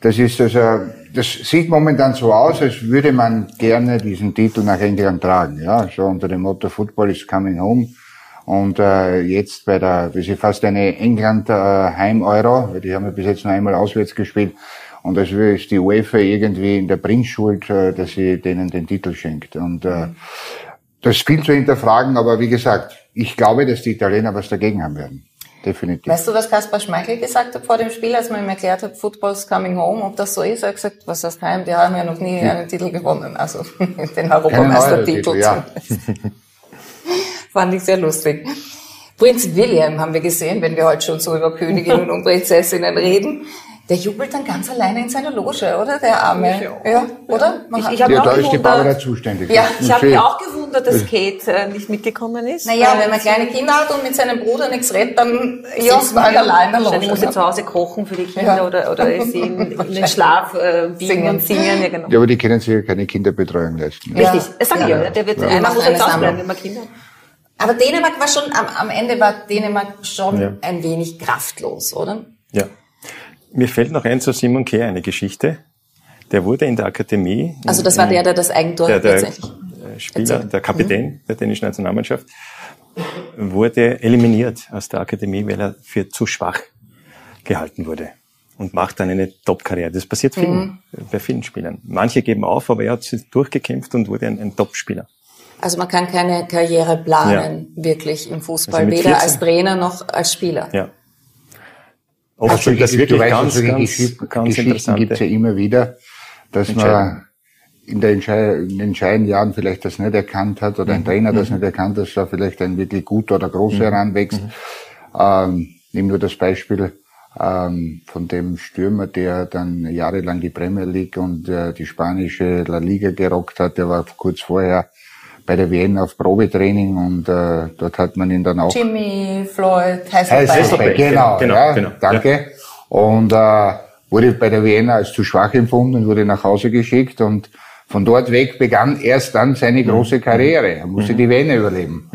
Das, ist also, das sieht momentan so aus, als würde man gerne diesen Titel nach England tragen. Ja, so unter dem Motto Football is coming home. Und äh, jetzt bei der, das ist fast eine England-Heim-Euro, weil die haben ja bis jetzt nur einmal auswärts gespielt. Und das ist die UEFA irgendwie in der Bringschuld, äh, dass sie denen den Titel schenkt. Und äh, das ist viel zu hinterfragen, aber wie gesagt, ich glaube, dass die Italiener was dagegen haben werden. Definitiv. Weißt du, was Kaspar Schmeichel gesagt hat vor dem Spiel, als man ihm erklärt hat, Football's coming home, ob das so ist? Er hat gesagt, was heißt heim? Die haben ja noch nie einen Titel gewonnen, also den Europameistertitel. Ja. Fand ich sehr lustig. Prinz William haben wir gesehen, wenn wir heute schon so über Königinnen und Prinzessinnen reden. Der jubelt dann ganz alleine in seiner Loge, oder? Der Arme. Ja, oder? Ich, ich Ja, habe da auch ist die Barbara gewundert, zuständig. Ja, ich habe mich auch gewundert, dass Kate äh, nicht mitgekommen ist. Naja, wenn man kleine Kinder hat und mit seinem Bruder nichts redet, dann ja, man halt allein in der Loge. muss sie zu Hause kochen für die Kinder Ja. oder, oder sie in, in den Schlaf äh, biegen Singen. und singen. Ja, genau. Ja, aber die können sich ja keine Kinderbetreuung leisten. Ja. Richtig, das sage ich ja. Der wird, Ja. einer muss eine jetzt ausbleiben, Sammlung. wenn man Kinder hat. Aber Dänemark war schon, am, am Ende war Dänemark schon Ja. ein wenig kraftlos, oder? Ja. Mir fällt noch ein zu Simon Kehr eine Geschichte. Der wurde in der Akademie. Also das war der, der das Eigentor der, der äh, Spieler, Erzähl. der Kapitän der dänischen Nationalmannschaft, wurde eliminiert aus der Akademie, weil er für zu schwach gehalten wurde und macht dann eine Top-Karriere. Das passiert vielen, bei vielen Spielern. Manche geben auf, aber er hat sich durchgekämpft und wurde ein, ein Top-Spieler. Also man kann keine Karriere planen, wirklich im Fußball, Also weder 14. als Trainer noch als Spieler. Ja. Oft Also, sind das du wirklich weißt, ganz, solche ganz, Geschichten, ganz Geschichten gibt es ja immer wieder, dass man in, der Entschei in den entscheidenden Jahren vielleicht das nicht erkannt hat oder ein Trainer das nicht erkannt hat, dass da vielleicht ein wirklich guter oder großer heranwächst. Ähm, nimm nur das Beispiel ähm, von dem Stürmer, der dann jahrelang die Premier League und äh, die spanische La Liga gerockt hat. Der war kurz vorher bei der WN auf Probetraining und äh, dort hat man ihn dann auch Jimmy, Floyd, Heißt Heiselbein. es, genau, genau, ja, genau, danke. Und äh, wurde bei der Vienna als zu schwach empfunden und wurde nach Hause geschickt und von dort weg begann erst dann seine große Karriere. Er musste die Vienna überleben.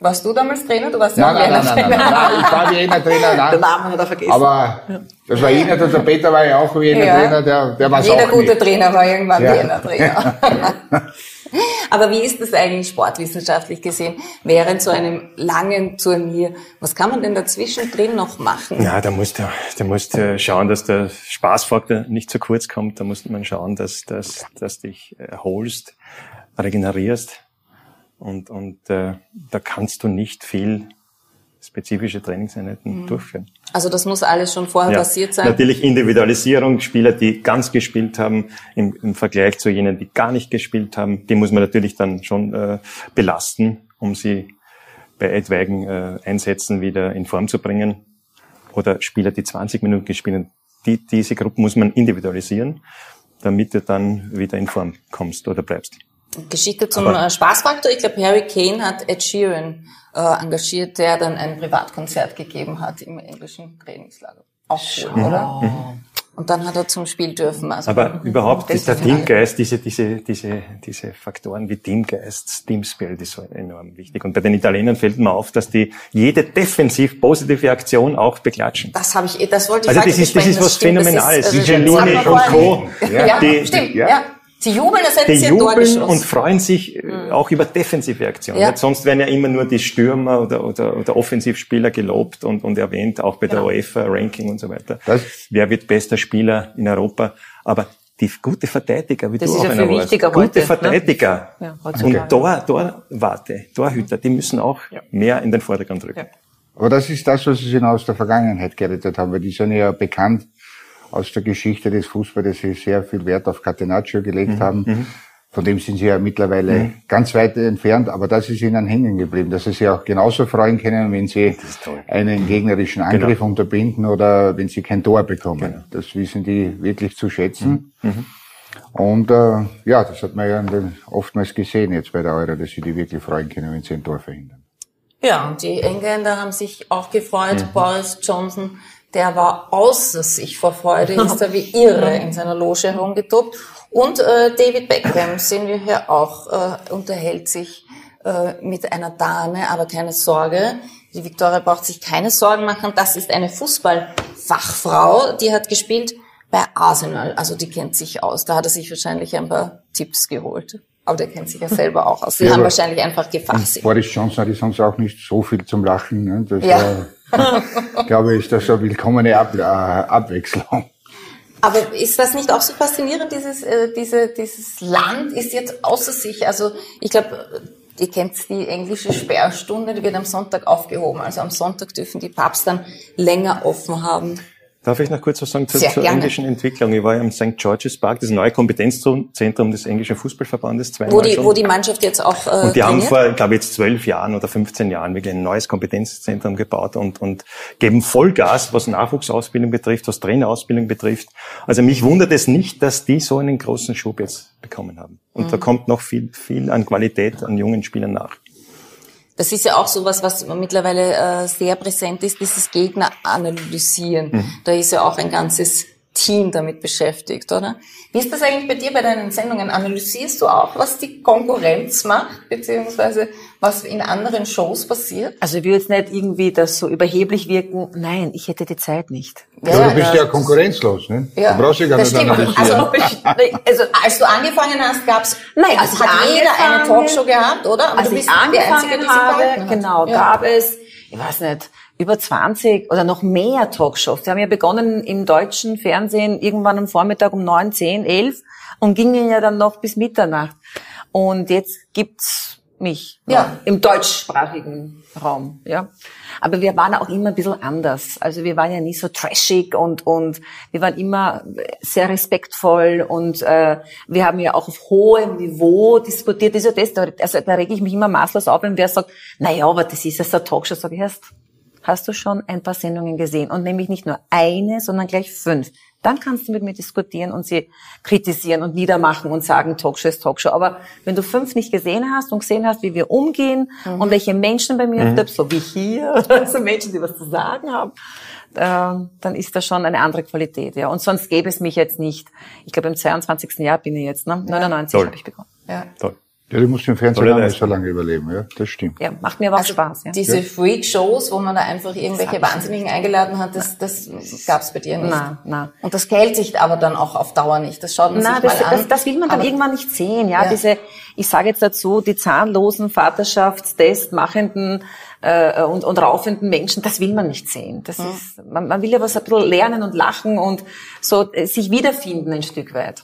Warst du damals Trainer? Du warst Nein, ja nein, nein, nein, nein, nein, ich war Wiener Trainer, Den nein. Namen hat er vergessen. Aber das war jener, der Peter war ja auch Wiener Ja. Trainer, der, der Jeder auch gute nicht. Trainer war irgendwann Ja. Wiener Trainer. Aber wie ist das eigentlich sportwissenschaftlich gesehen? Während so einem langen Turnier, was kann man denn dazwischen drin noch machen? Ja, da musst du, da musst du schauen, dass der Spaßfaktor nicht zu kurz kommt. Da muss man schauen, dass, dass, dass dich erholst, regenerierst. Und, und äh, da kannst du nicht viel spezifische Trainingseinheiten durchführen. Also das muss alles schon vorher Ja, passiert sein. Natürlich Individualisierung, Spieler, die ganz gespielt haben, im, im Vergleich zu jenen, die gar nicht gespielt haben, die muss man natürlich dann schon äh, belasten, um sie bei etwaigen äh, Einsätzen wieder in Form zu bringen. Oder Spieler, die 20 Minuten gespielt haben, die, diese Gruppe muss man individualisieren, damit du dann wieder in Form kommst oder bleibst. Geschichte zum Aber- äh, Spaßfaktor. Ich glaube, Harry Kane hat Ed Sheeran äh, engagiert, der dann ein Privatkonzert gegeben hat im englischen Trainingslager. Auch cool, oder? Und dann hat er zum Spiel dürfen. Also Mhm. Aber überhaupt das ist der. Teamgeist, diese, diese, diese, diese Faktoren wie Teamgeist, Teamspirit ist so enorm wichtig. Und bei den Italienern fällt mir auf, dass die jede defensiv positive Aktion auch beklatschen. Das habe ich, das wollte ich Also heute das ist, das ist was das Phänomenales. also, das Looney haben wir und Co. Ja, ja Die- stimmt, ja. ja. Sie jubeln, als hätten Die sie jubeln und freuen sich äh, auch über defensive Aktionen. Ja. Sonst werden ja immer nur die Stürmer oder, oder, oder Offensivspieler gelobt und, und erwähnt, auch bei der Genau. UEFA-Ranking und so weiter. Das- Wer wird bester Spieler in Europa? Aber die gute Verteidiger, wie Das du ist auch ja einer viel wichtiger gute heute, ne? Verteidiger Ja, heutzutage. und Tor, Torwarte, Torhüter, die müssen auch mehr in den Vordergrund rücken. Ja. Aber das ist das, was sie aus der Vergangenheit gerettet haben, weil die sind ja bekannt aus der Geschichte des Fußballs, dass sie sehr viel Wert auf Catenaccio gelegt haben. Von dem sind sie ja mittlerweile ganz weit entfernt, aber das ist ihnen hängen geblieben, dass sie sich auch genauso freuen können, wenn sie einen gegnerischen Angriff unterbinden oder wenn sie kein Tor bekommen. Das wissen die wirklich zu schätzen. Und äh, ja, das hat man ja oftmals gesehen jetzt bei der Euro, dass sie die wirklich freuen können, wenn sie ein Tor verhindern. Ja, und die Engländer haben sich auch gefreut. Mhm. Boris Johnson, der war außer sich vor Freude, ist er wie irre in seiner Loge herumgetobt. Und äh, David Beckham sehen wir hier auch, äh, unterhält sich äh, mit einer Dame, aber keine Sorge, die Victoria braucht sich keine Sorgen machen, das ist eine Fußballfachfrau, die hat gespielt bei Arsenal, also die kennt sich aus, da hat er sich wahrscheinlich ein paar Tipps geholt. Aber der kennt sich ja selber auch aus. Sie Ja, haben wahrscheinlich einfach gefasst. Boris Johnson hat sonst auch nicht so viel zum Lachen. Ne? Das Ja. war, glaube ich, ist das eine willkommene Ab äh, Abwechslung. Aber ist das nicht auch so faszinierend, dieses, äh, diese, dieses Land ist jetzt außer sich? Also ich glaube, ihr kennt die englische Sperrstunde, die wird am Sonntag aufgehoben. Also am Sonntag dürfen die Pubs dann länger offen haben. Darf ich noch kurz was sagen zur, zur englischen Entwicklung? Ich war ja im St. George's Park, das neue Kompetenzzentrum des englischen Fußballverbandes, zweimal Wo die, schon. wo die Mannschaft jetzt auch äh, Und die haben trainiert? vor, ich glaube jetzt zwölf Jahren oder 15 Jahren wirklich ein neues Kompetenzzentrum gebaut und, und geben Vollgas, was Nachwuchsausbildung betrifft, was Trainerausbildung betrifft. Also mich wundert es nicht, dass die so einen großen Schub jetzt bekommen haben. Und Mhm. da kommt noch viel, viel an Qualität an jungen Spielern nach. Das ist ja auch sowas, was mittlerweile äh, sehr präsent ist, dieses Gegner analysieren. Mhm. Da ist ja auch ein ganzes Team damit beschäftigt, oder? Wie ist das eigentlich bei dir bei deinen Sendungen? Analysierst du auch, was die Konkurrenz macht, beziehungsweise was in anderen Shows passiert? Also ich will jetzt nicht irgendwie das so überheblich wirken. Nein, ich hätte die Zeit nicht. Ja, du bist ja konkurrenzlos. Ne? Ja, du brauchst ja gar nicht analysieren. Also, also als du angefangen hast, gab's Nein, als ich hat jeder eine angefangen- Talkshow gehabt, oder? Aber Als du ich bist die Einzige, angefangen die habe, hat. genau, Ja. gab es, ich weiß nicht, über 20 oder noch mehr Talkshows. Die haben ja begonnen im deutschen Fernsehen irgendwann am Vormittag um 9, 10, 11 und gingen ja dann noch bis Mitternacht. Und jetzt gibt's mich Ja. im deutschsprachigen Raum, ja. Aber wir waren auch immer ein bisschen anders. Also wir waren ja nie so trashig und, und wir waren immer sehr respektvoll und äh, wir haben ja auch auf hohem Niveau diskutiert. Das ist ja das, da, also da rege ich mich immer maßlos auf, wenn wer sagt, na ja, aber das ist ja so eine Talkshow, sag ich erst. Hast du schon ein paar Sendungen gesehen? Und nämlich nicht nur eine, sondern gleich fünf. Dann kannst du mit mir diskutieren und sie kritisieren und niedermachen und sagen, Talkshow ist Talkshow. Aber wenn du fünf nicht gesehen hast und gesehen hast, wie wir umgehen und welche Menschen bei mir Mhm. so wie hier, also Menschen, die was zu sagen haben, ähm, dann ist das schon eine andere Qualität. Ja. Und sonst gäbe es mich jetzt nicht. Ich glaube, im 22. Jahr bin ich jetzt, ne? 99 Toll. habe ich begonnen. Ja. Toll. Ja, du musst im Fernsehen Tolle auch nicht so lange überleben. Ja, das stimmt. Ja, macht mir aber auch Also Spaß. Ja. diese Freak-Shows, wo man da einfach irgendwelche Wahnsinnigen eingeladen hat, das, das gab's bei dir nicht. Na, na. Und das hält sich aber dann auch auf Dauer nicht. Das schaut man Na, sich das, mal an. das, das will man dann Aber- irgendwann nicht sehen. Ja, Ja. diese, ich sage jetzt dazu, die zahnlosen Vaterschaftstest machenden äh, und, und raufenden Menschen, das will man nicht sehen. Das ist, man, man will ja was ein bisschen lernen und lachen und so äh, sich wiederfinden ein Stück weit.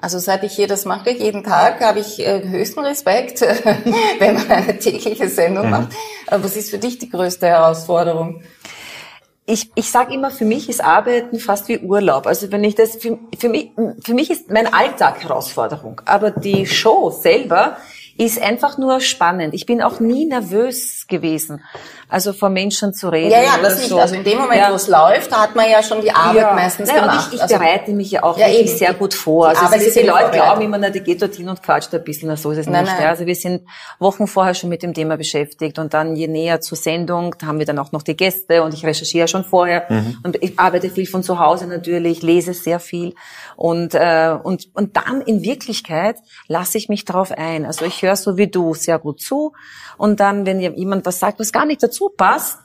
Also seit ich hier das mache, jeden Tag, habe ich äh, höchsten Respekt, wenn man eine tägliche Sendung Mhm. macht. Aber was ist für dich die größte Herausforderung? ich, ich sage immer, für mich ist Arbeiten fast wie Urlaub. Also wenn ich das, für, für, mich, für mich ist mein Alltag Herausforderung. Aber die Show selber ist einfach nur spannend. Ich bin auch nie nervös gewesen, also vor Menschen zu reden. Ja, ja, das nicht. so. Also in dem Moment, Ja. wo es läuft, da hat man ja schon die Arbeit meistens Naja, gemacht. Und ich, ich Also- bereite mich ja auch Ja, wirklich eben. sehr gut vor. Also Arbeit die, ja Leute glauben immer, na, die geht dorthin und quatscht ein bisschen, na, so ist es Nein, nicht. nein. Ja, also wir sind Wochen vorher schon mit dem Thema beschäftigt und dann je näher zur Sendung, da haben wir dann auch noch die Gäste und ich recherchiere schon vorher und ich arbeite viel von zu Hause natürlich, lese sehr viel und äh, und und dann in Wirklichkeit lasse ich mich darauf ein. Also ich höre so wie du sehr gut zu und dann, wenn jemand was sagt, was gar nicht dazu passt,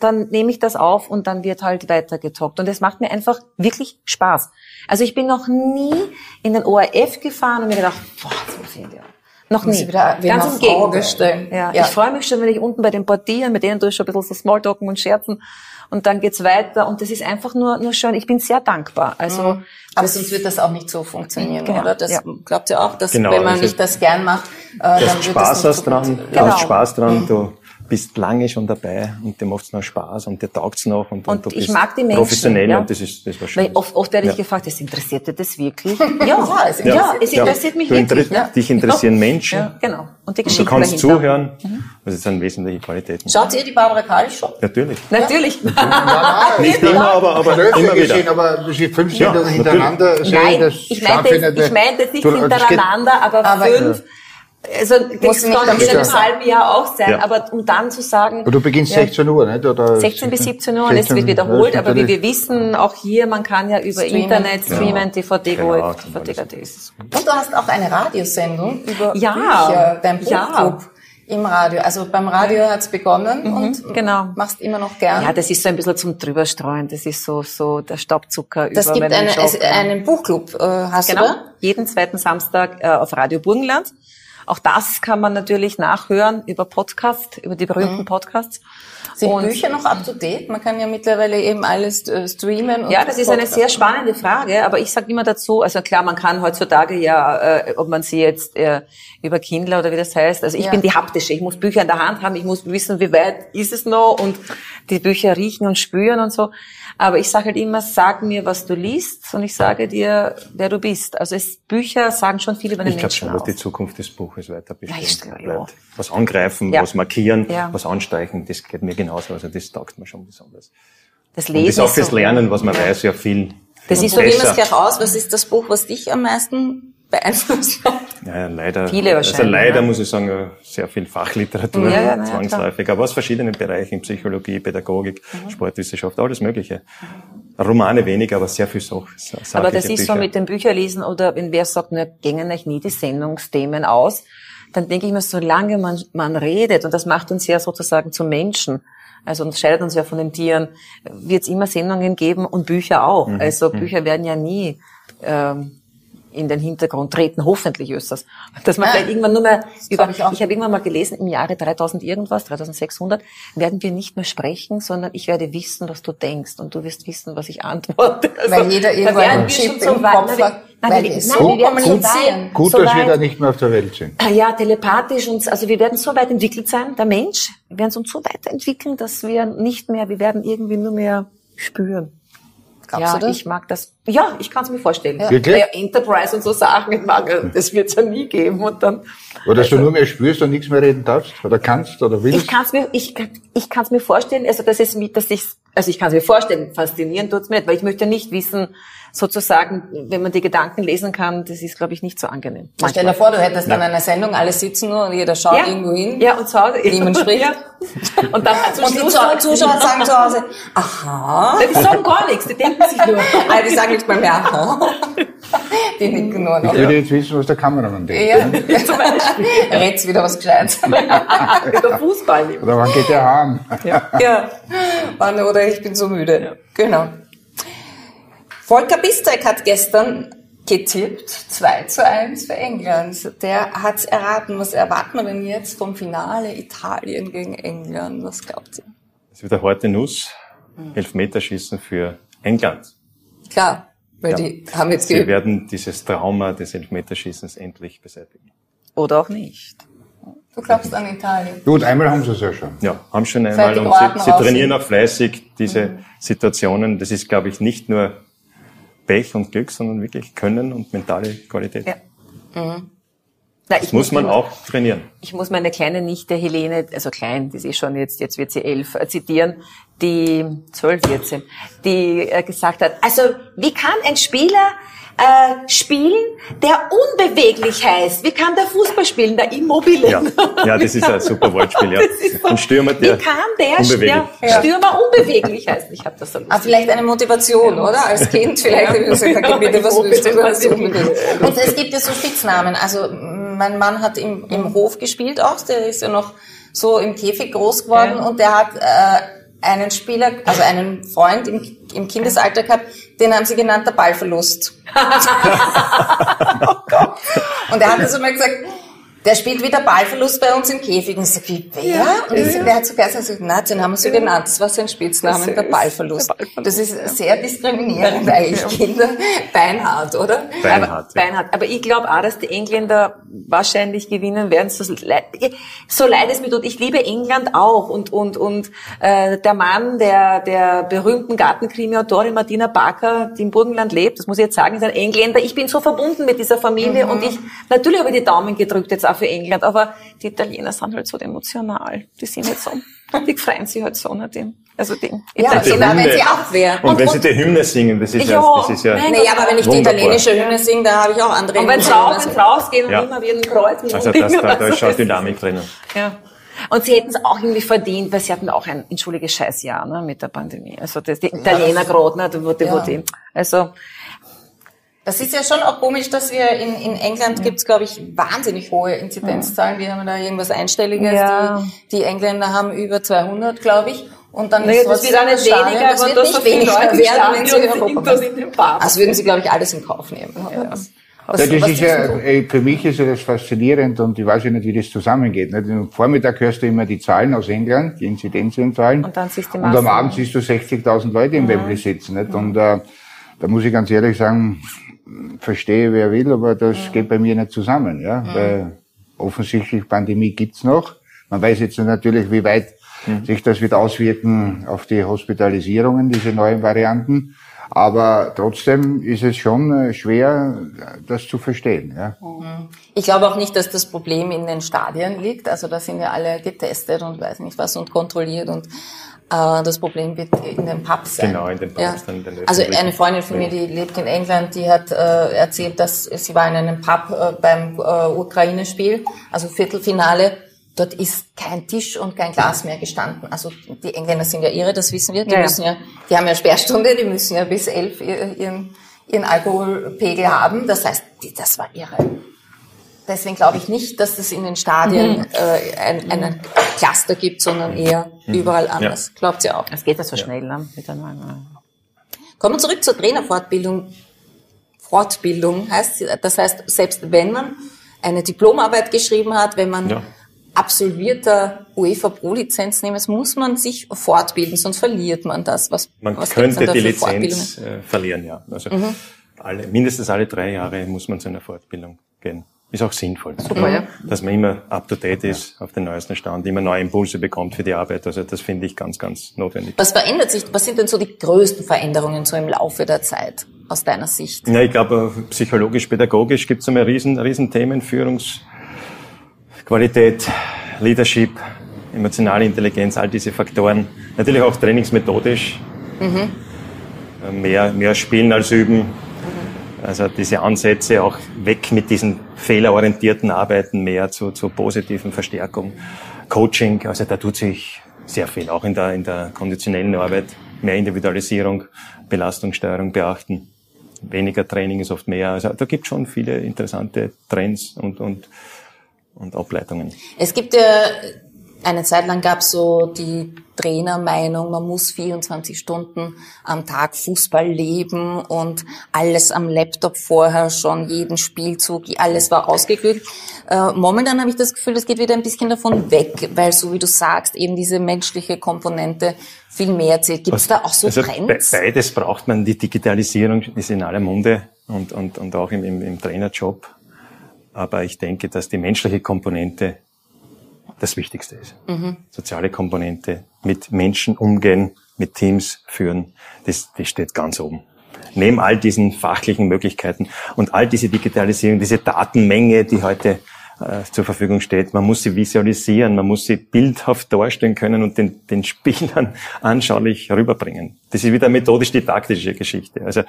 dann nehme ich das auf und dann wird halt weiter getoppt. Und es macht mir einfach wirklich Spaß. Also ich bin noch nie in den ORF gefahren und mir gedacht, boah, jetzt muss ich in die noch nie. wieder Ganz im Gegenteil. Ja, Ja. Ich freue mich schon, wenn ich unten bei den Portieren, mit denen tue ich schon ein bisschen so Smalltalken und Scherzen. Und dann geht's weiter. Und das ist einfach nur, nur schön. Ich bin sehr dankbar. Also, Mhm. Aber sonst wird das auch nicht so funktionieren, Genau, oder? Das ja. glaubt ihr auch, dass Genau, wenn man also- nicht das gern macht, äh, dann wird Spaß das nicht hast so dran, funktionieren. du hast Genau. Spaß dran, du bist lange schon dabei und dir macht's noch Spaß und dir taugt's noch und, Und du ich bist mag die Menschen, professionell ja. und das ist, das war schön. Weil oft, oft werde ich Ja. gefragt, es interessiert dich das wirklich? Ja, Ja, es ja, interessiert es interessiert mich du wirklich. inter- Ja. Dich interessieren Menschen. Ja, genau. Und die Du Geschichte kannst dahinter. zuhören. Mhm. Das sind wesentliche Qualitäten. Schaut ihr die Barbara Kalisch schon? Natürlich. Natürlich. Nicht immer, aber, aber immer wieder. gesehen, aber das fünf Ja, Sendungen hintereinander. Nein, das ich meinte nicht. ich meinte nicht Du, das geht- hintereinander, aber, Aber- fünf Also das kann in einem halben Jahr auch sein, Ja. aber um dann zu sagen, Aber du beginnst Ja. 16 Uhr, nicht? Oder 16 bis 17 Uhr und es 16, wird wiederholt, ja, aber wie wir wissen, auch hier, man kann ja über Streamen. Internet streamen, DVD, Genau, Gold, DVD. Und du hast auch eine Radiosendung über Ja. Bücher, dein. Buchclub im Radio. Also beim Radio hat's begonnen und genau. machst immer noch gern. Ja, das ist so ein bisschen zum Drüberstreuen. Das ist so, so der Staubzucker das über gibt meinen eine, einen Buchclub, äh, hast Genau, du da? jeden zweiten Samstag äh, auf Radio Burgenland. Auch das kann man natürlich nachhören über Podcast, über die berühmten Podcasts. Sind Und- Bücher noch up to date? Man kann ja mittlerweile eben alles äh, streamen. Und Ja, das ist eine sehr spannende Frage, aber ich sage immer dazu, also klar, man kann heutzutage ja, äh, ob man sie jetzt äh, über Kindle oder wie das heißt, also ich Ja. bin die haptische, ich muss Bücher in der Hand haben, ich muss wissen, wie weit ist es noch und die Bücher riechen und spüren und so. Aber ich sage halt immer, sag mir, was du liest und ich sage dir, wer du bist. Also es, Bücher sagen schon viel über den Ich glaube Menschen schon, dass aus. die Zukunft des Buches weiter Ja, ich bestehen glaube, ja. bleibt. Was angreifen, Ja. was markieren, Ja. was anstreichen, das geht mir genauso. Also das taugt mir schon besonders. Das Und das Lesen auch ist fürs so- Lernen, was man weiß, ja viel Das ist so, Probieren wir es gleich aus. Was ist das Buch, was dich am meisten beeinflusst hat? Ja, ja, leider. Viele Also wahrscheinlich, leider ja. muss ich sagen, sehr viel Fachliteratur, Ja, ja, zwangsläufig, aber aus verschiedenen Bereichen, Psychologie, Pädagogik, Mhm. Sportwissenschaft, alles Mögliche. Romane weniger, aber sehr viel Sach Aber das ist so Bücher. mit dem Bücherlesen oder wenn wer sagt, na, gängen euch nie die Sendungsthemen aus, dann denke ich mir, solange man, man redet, und das macht uns ja sozusagen zu Menschen, also unterscheidet uns ja von den Tieren, wird es immer Sendungen geben und Bücher auch. Mhm. Also Bücher werden ja nie ähm, in den Hintergrund treten, hoffentlich ist das. Dass man vielleicht irgendwann nur mehr über, ich, ich habe irgendwann mal gelesen, im Jahre 3000 irgendwas, 3600, werden wir nicht mehr sprechen, sondern ich werde wissen, was du denkst und du wirst wissen, was ich antworte. Also, Weil jeder werden einen wir Chip so im Kopf Nein, wir- hat, nein, weil wir- die nein, so wir werden so weit- Gut, so dass wir weit- da nicht mehr auf der Welt sind. Ah Ja, telepathisch und also wir werden so weit entwickelt sein, der Mensch, wir werden uns so weiterentwickeln, dass wir nicht mehr, wir werden irgendwie nur mehr spüren. Glaubst ja, du das? ich mag das. Ja, ich kann es mir vorstellen. Ja. Wirklich? Ja, Enterprise und so Sachen, ich mag, das wird es ja nie geben. Und dann, Oder dass du nur mehr spürst und nichts mehr reden darfst oder kannst oder willst. ich kann es mir, ich, ich kann's mir vorstellen, also das ist mit, dass ich, also ich kann es mir vorstellen, faszinieren tut's mir nicht, weil ich möchte nicht wissen, sozusagen, wenn man die Gedanken lesen kann, das ist, glaube ich, nicht so angenehm. Stell dir vor, du hättest dann eine Sendung, alle sitzen nur und jeder schaut ja. irgendwo hin. Ja, und zu Hause. Niemand spricht. Ja. Und dann zum Und die Zuschauer sie- sagen zu Hause, aha. Die sagen gar nichts, die denken sich nur. Ah, die sagen nicht mal mehr, aha. Die nicken nur Ich noch. würde jetzt wissen, was der Kameramann denkt. Ja, ne? red's wieder was Gescheites. Der Fußball. Oder wann geht der heim? Ja. Mann, Oder ich bin so müde. Genau. Volker Bistek hat gestern getippt, 2 zu 1 für England. Der hat's erraten. Was erwarten wir denn jetzt vom Finale Italien gegen England? Was glaubt ihr? Das wird eine harte Nuss. Elfmeterschießen für England. Klar, weil Ja. die haben jetzt Sie werden dieses Trauma des Elfmeterschießens endlich beseitigen. Oder auch nicht. Du glaubst an Italien. Gut, einmal haben sie es ja schon. Ja, haben schon einmal und sie, sie trainieren auch fleißig diese Situationen. Das ist, glaube ich, nicht nur Pech und Glück, sondern wirklich Können und mentale Qualität. Ja. Na, Das muss man auch trainieren. Ich muss meine kleine Nichte Helene, also klein, die ist eh schon jetzt, jetzt wird sie elf, äh, zitieren, die zwölf sie, die äh, gesagt hat, also wie kann ein Spieler äh, spielen, der unbeweglich heißt? Wie kann der Fußball spielen, der Immobile? Ja, ja das ist ein super Wortspiel. Ja. Das ist so- Ein Stürmer, der Wie kann der, unbeweglich. Ja. Stürmer unbeweglich heißt? Ich habe das so Ah, vielleicht eine Motivation, oder? Als Kind vielleicht. Ja. Ja. Gesagt, Ja, bitte, was ich willst du? hoffe, Was das willst du? Und es gibt ja so Spitznamen. Also mein Mann hat im, im Hof gespielt auch. Der ist ja noch so im Käfig groß geworden Ja. und der hat äh, einen Spieler, also einen Freund im, im Kindesalter gehabt, den haben sie genannt der Ballverlust. Und er hat das immer gesagt, der spielt wieder Ballverlust bei uns im Käfig. Und ich sag, wie, wer? und ich sag, der hat so geheißen, ich sag, nein, den haben wir so genannt. Das war sein Spitzname, der Ballverlust. Das ist sehr diskriminierend eigentlich, Kinder. Beinhart, oder? Beinhard. Aber, Beinhard. Aber ich glaube auch, dass die Engländer wahrscheinlich gewinnen werden. So leid, so leid es mir tut. Ich liebe England auch. Und, und, und äh, der Mann der, der berühmten Gartenkrimi-Autorin Martina Barker, die im Burgenland lebt, das muss ich jetzt sagen, ist ein Engländer. Ich bin so verbunden mit dieser Familie und ich, natürlich habe ich die Daumen gedrückt jetzt auch für England, aber die Italiener sind halt so emotional. Die sind jetzt so. Die freuen sich halt so nach dem. Also Ja, die sogar wenn Hymne. sie abwehren. Und, wenn sie die Hymne singen, das ist ja, Ja, das ist ja Naja, aber wenn ich die italienische Hymne singe, da habe ich auch andere Und wenn Also- wenn's rausgeht und Ja. immer wieder ein Kreuz mit also dem das, da, da ist schon das Dynamik drinnen. Ja. Und sie hätten es auch irgendwie verdient, weil sie hatten auch ein, entschuldige, Scheißjahr ne, mit der Pandemie. Also das, die Italiener gerade, ne, da wurde, Ja. wurde, also Das ist ja schon auch komisch, dass wir in, in England gibt's, glaube ich, wahnsinnig hohe Inzidenzzahlen. Wir haben da irgendwas Einstelliges. Ja. Die, die Engländer haben über 200, glaube ich. Und dann naja, ist das wird auch nicht weniger, das aber wird das nicht weniger werden, wenn sie in Europa das in den. Das würden sie, glaube ich, alles in Kauf nehmen. Was, Ja, das ist ja, äh, für mich ist ja das faszinierend und ich weiß ja nicht, wie das zusammengeht. Nicht? Am Vormittag hörst du immer die Zahlen aus England, die Inzidenzzahlen. Und dann siehst du die Und am. Abend siehst du 60.000 Leute im Wembley sitzen. Nicht? Und äh, da muss ich ganz ehrlich sagen, verstehe wer will, aber das geht bei mir nicht zusammen. Ja? Weil offensichtlich Pandemie gibt's noch. Man weiß jetzt natürlich, wie weit sich das wird auswirken auf die Hospitalisierungen, diese neuen Varianten. Aber trotzdem ist es schon äh, schwer, das zu verstehen. Ja? Ich glaube auch nicht, dass das Problem in den Stadien liegt. Also da sind ja alle getestet und weiß nicht was und kontrolliert und das Problem wird in den Pubs sein. Genau, in den Pubs, Ja. dann in den Also eine Freundin von mir, die lebt in England, die hat äh, erzählt, dass sie war in einem Pub äh, beim äh, Ukraine-Spiel, also Viertelfinale. Dort ist kein Tisch und kein Glas mehr gestanden. Also die Engländer sind ja irre, das wissen wir. Die Ja, müssen ja, die haben ja Sperrstunde, die müssen ja bis elf ihr- ihren, ihren Alkoholpegel haben. Das heißt, die, das war irre. Deswegen glaube ich nicht, dass es in den Stadien Mhm. äh, ein, einen Cluster gibt, sondern eher überall anders. Glaubt ihr auch? es geht ja so schnell, ne, mit der neuen. Kommen wir zurück zur Trainerfortbildung. Fortbildung heißt, sie- das heißt, selbst wenn man eine Diplomarbeit geschrieben hat, wenn man Ja. absolvierter UEFA Pro-Lizenznehmer ist, muss man sich fortbilden, sonst verliert man das. Was, Man was könnte die Lizenz äh, verlieren, ja. Also Mhm. alle, mindestens alle drei Jahre muss man zu einer Fortbildung gehen. Ist auch sinnvoll. Super, ja. Dass man immer up to date ist, auf den neuesten Stand, immer neue Impulse bekommt für die Arbeit. Also das finde ich ganz, ganz notwendig. Was verändert sich? Was sind denn so die größten Veränderungen so im Laufe der Zeit aus deiner Sicht? Ja, ich glaube, psychologisch, pädagogisch gibt es einmal riesen, riesen Themen, Führungsqualität, Leadership, emotionale Intelligenz, all diese Faktoren. Natürlich auch trainingsmethodisch. Äh, Mehr, mehr spielen als üben. Also diese Ansätze auch weg mit diesen fehlerorientierten Arbeiten, mehr zu, zu positiven Verstärkung. Coaching, also da tut sich sehr viel, auch in der, in der konditionellen Arbeit. Mehr Individualisierung, Belastungssteuerung beachten. Weniger Training ist oft mehr. Also da gibt schon viele interessante Trends und, und, und Ableitungen. Es gibt ja, eine Zeit lang gab es so die Trainermeinung, man muss 24 Stunden am Tag Fußball leben und alles am Laptop vorher schon, jeden Spielzug, alles war ausgeklügelt. Äh, momentan habe ich das Gefühl, es geht wieder ein bisschen davon weg, weil so wie du sagst, eben diese menschliche Komponente viel mehr zählt. Gibt es da auch so also Trends? be- Beides braucht man. Die Digitalisierung ist in aller Munde und, und, und auch im, im, im Trainerjob. Aber ich denke, dass die menschliche Komponente das Wichtigste ist. Soziale Komponente, mit Menschen umgehen, mit Teams führen, das, das steht ganz oben. Neben all diesen fachlichen Möglichkeiten und all diese Digitalisierung, diese Datenmenge, die heute äh, zur Verfügung steht, man muss sie visualisieren, man muss sie bildhaft darstellen können und den, den Spielern anschaulich rüberbringen. Das ist wieder methodisch-didaktische Geschichte. Also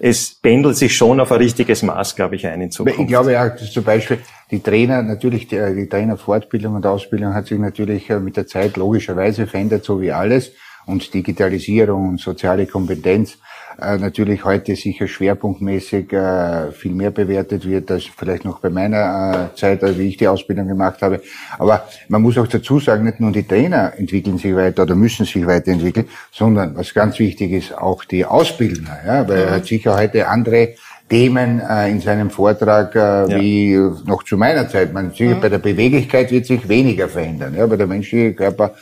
es pendelt sich schon auf ein richtiges Maß, glaube ich, ein in Zukunft. Ich glaube ja, zum Beispiel die Trainer, natürlich die, die Trainerfortbildung und Ausbildung hat sich natürlich äh, mit der Zeit logischerweise verändert, so wie alles. Und Digitalisierung und soziale Kompetenz äh, natürlich heute sicher schwerpunktmäßig äh, viel mehr bewertet wird, als vielleicht noch bei meiner äh, Zeit, als wie ich die Ausbildung gemacht habe. Aber man muss auch dazu sagen, nicht nur die Trainer entwickeln sich weiter oder müssen sich weiterentwickeln, sondern was ganz wichtig ist, auch die Ausbildner. Ja, weil er hat sicher heute andere Themen äh, in seinem Vortrag äh, wie äh, noch zu meiner Zeit. Man sieht, bei der Beweglichkeit wird sich weniger verändern, ja, weil der menschliche Körper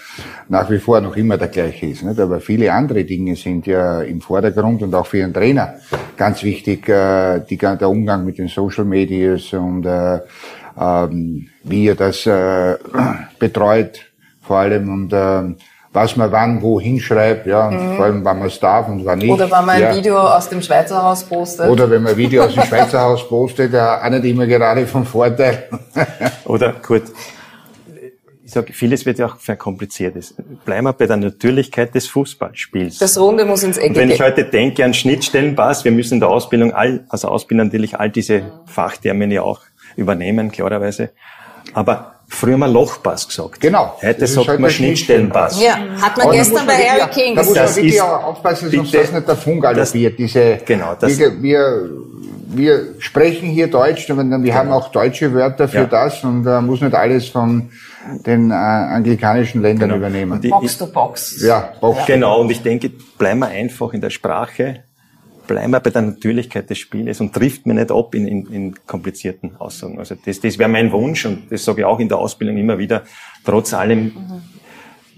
nach wie vor noch immer der gleiche ist. Nicht? Aber viele andere Dinge sind ja im Vordergrund und auch für einen Trainer ganz wichtig, äh, die, der Umgang mit den Social Medias und äh, ähm, wie er das äh, betreut vor allem und äh, was man wann wo hinschreibt, ja, und vor allem wann man es darf und wann nicht. Oder wenn man ein ja. Video aus dem Schweizer Haus postet? Oder wenn man ein Video aus dem Schweizer Haus postet, ja, auch nicht immer gerade vom Vorteil. Oder Kurt, ich sage, vieles wird ja auch verkompliziert. Bleiben wir bei der Natürlichkeit des Fußballspiels. Das Runde muss ins Ecke Und wenn ich heute denke an Schnittstellenpass, wir müssen in der Ausbildung all, als Ausbilder natürlich all diese Fachtermine auch übernehmen, klarerweise. Aber früher mal Lochpass gesagt. Genau. Heute sagt halt man Schnittstellenpass. Ja, hat man Aber gestern bei wirklich- Harry King Da muss man Das wirklich ist- auch aufpassen, dass uns bitte- das nicht davon galoppiert. Diese, Genau, das- wir, wir, wir sprechen hier Deutsch, aber wir haben auch deutsche Wörter für Genau. Ja. das und äh, muss nicht alles von den äh, anglikanischen Ländern übernehmen. Und ich- Box to Box. ja, Box. Genau, und ich denke, bleiben wir einfach in der Sprache, bleiben wir bei der Natürlichkeit des Spieles und trifft mir nicht ab in, in, in komplizierten Aussagen. Also das, das wäre mein Wunsch und das sage ich auch in der Ausbildung immer wieder, trotz allem,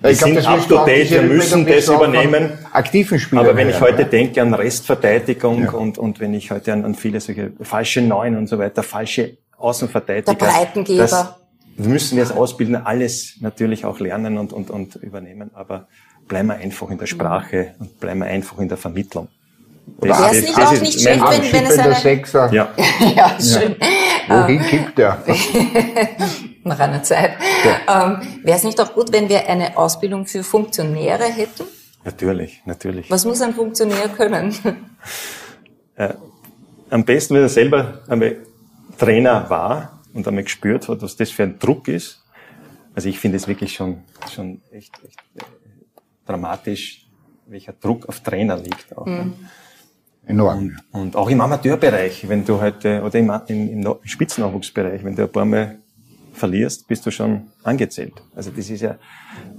wir Ich glaub, sind das up to auch, date, wir müssen das übernehmen. Aktiven Spielern. Aber wenn ich heute ja. denke an Restverteidigung und, und wenn ich heute an, an viele solche falsche Neun und so weiter, falsche Außenverteidiger. Der Breitengeber. Das müssen wir als Ausbilder alles natürlich auch lernen und, und, und übernehmen. Aber bleiben wir einfach in der Sprache und bleiben wir einfach in der Vermittlung. Das- Wäre es nicht auch ist nicht schlecht, wenn- wenn es eine- Sechser. Ja, Ja, schön. Wohin kippt der? Nach einer Zeit. Ähm, Wäre es nicht auch gut, wenn wir eine Ausbildung für Funktionäre hätten? natürlich, natürlich. Was muss ein Funktionär können? Am besten, wenn er selber einmal Trainer war und einmal gespürt hat, was das für ein Druck ist. Also ich finde es wirklich schon, schon echt, echt äh, dramatisch, welcher Druck auf Trainer liegt. Auch. Enorm. Und auch im Amateurbereich, wenn du heute, oder im, im, im Spitzennachwuchsbereich, wenn du ein paar Mal verlierst, bist du schon angezählt. Also das ist ja,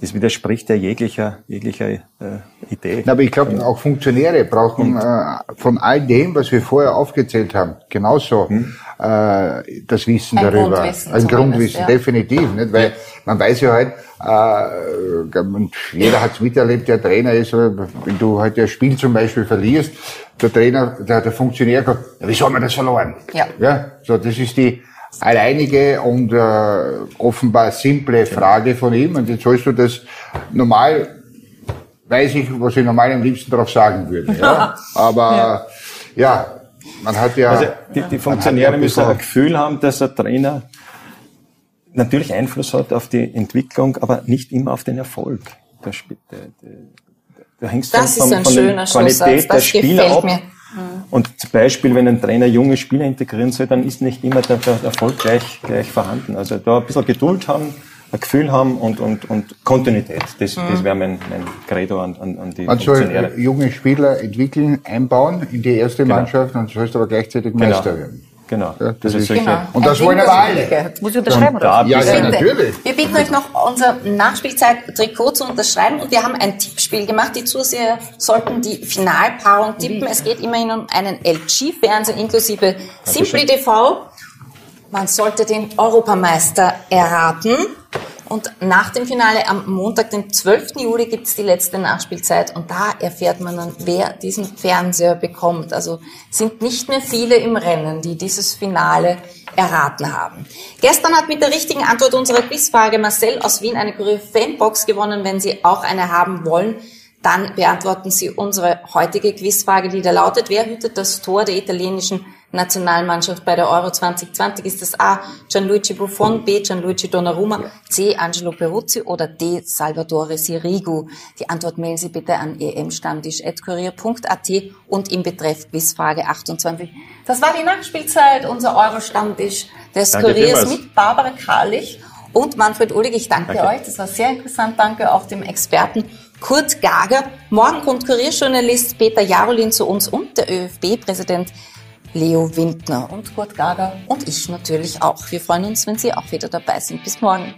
das widerspricht ja jeglicher, jeglicher äh, Idee. Na, Aber ich glaube, auch Funktionäre brauchen äh, von all dem, was wir vorher aufgezählt haben, genauso äh, das Wissen Ein darüber. Grundwissen Ein Grundwissen, ja. definitiv. Nicht? Weil man weiß ja halt, äh, und jeder hat es miterlebt, der Trainer ist, aber wenn du halt ein Spiel zum Beispiel verlierst, der Trainer, der, der Funktionär sagt, ja, wieso haben wir das verloren? Ja. ja so, das ist die alleinige und äh, offenbar simple Frage von ihm. Und jetzt sollst du das normal weiß ich, was ich normal am liebsten darauf sagen würde. Ja? Aber ja. man hat ja. Also die, die Funktionäre ja müssen ein Gefühl haben, dass ein Trainer natürlich Einfluss hat auf die Entwicklung, aber nicht immer auf den Erfolg. Da, da, da, hängt Das von, ist ein von schöner der. Qualität der Das Spieler gefällt ab. mir. Und zum Beispiel, wenn ein Trainer junge Spieler integrieren soll, dann ist nicht immer der, der Erfolg gleich, gleich vorhanden. Also da ein bisschen Geduld haben, ein Gefühl haben und, und, und Kontinuität. Das, Mhm. das wäre mein, mein Credo an, an, an die Man soll Funktionäre. junge Spieler entwickeln, einbauen in die erste Genau. Mannschaft und sollst aber gleichzeitig Meister werden. Genau. Ja, das also ist- Genau. Und das Ein wollen Ding, aber das alle. gehört. Muss ich unterschreiben, oder? da Ja, ja, natürlich. Wir bitten euch noch unser Nachspielzeit-Trikot zu unterschreiben und wir haben ein Tippspiel gemacht. Die Zuseher sollten die Finalpaarung tippen. Es geht immerhin um einen LG-Fernseher inklusive Simply TV. Man sollte den Europameister erraten. Und nach dem Finale am Montag, den 12. Juli, gibt's die letzte Nachspielzeit und da erfährt man dann, wer diesen Fernseher bekommt. Also sind nicht mehr viele im Rennen, die dieses Finale erraten haben. Gestern hat mit der richtigen Antwort unserer Quizfrage Marcel aus Wien eine Kurier Fanbox gewonnen. Wenn Sie auch eine haben wollen, dann beantworten Sie unsere heutige Quizfrage, die da lautet, wer hütet das Tor der italienischen Nationalmannschaft bei der Euro 2020? Ist das A. Gianluigi Buffon, B. Gianluigi Donnarumma, C. Angelo Peruzzi oder D. Salvatore Sirigu? Die Antwort mailen Sie bitte an emstammtisch.kurier.at und im Betreff Quizfrage 28. Das war die Nachspielzeit, unser Euro-Stammtisch des Danke Kuriers vielmals. mit Barbara Karlich und Manfred Ulrich. Ich danke, Danke. euch. Das war sehr interessant. Danke auch dem Experten Kurt Gager. Morgen kommt Kurierjournalist Peter Jarolin zu uns und der ÖFB-Präsident Leo Windner und Kurt Gager und ich natürlich auch. Wir freuen uns, wenn Sie auch wieder dabei sind. Bis morgen.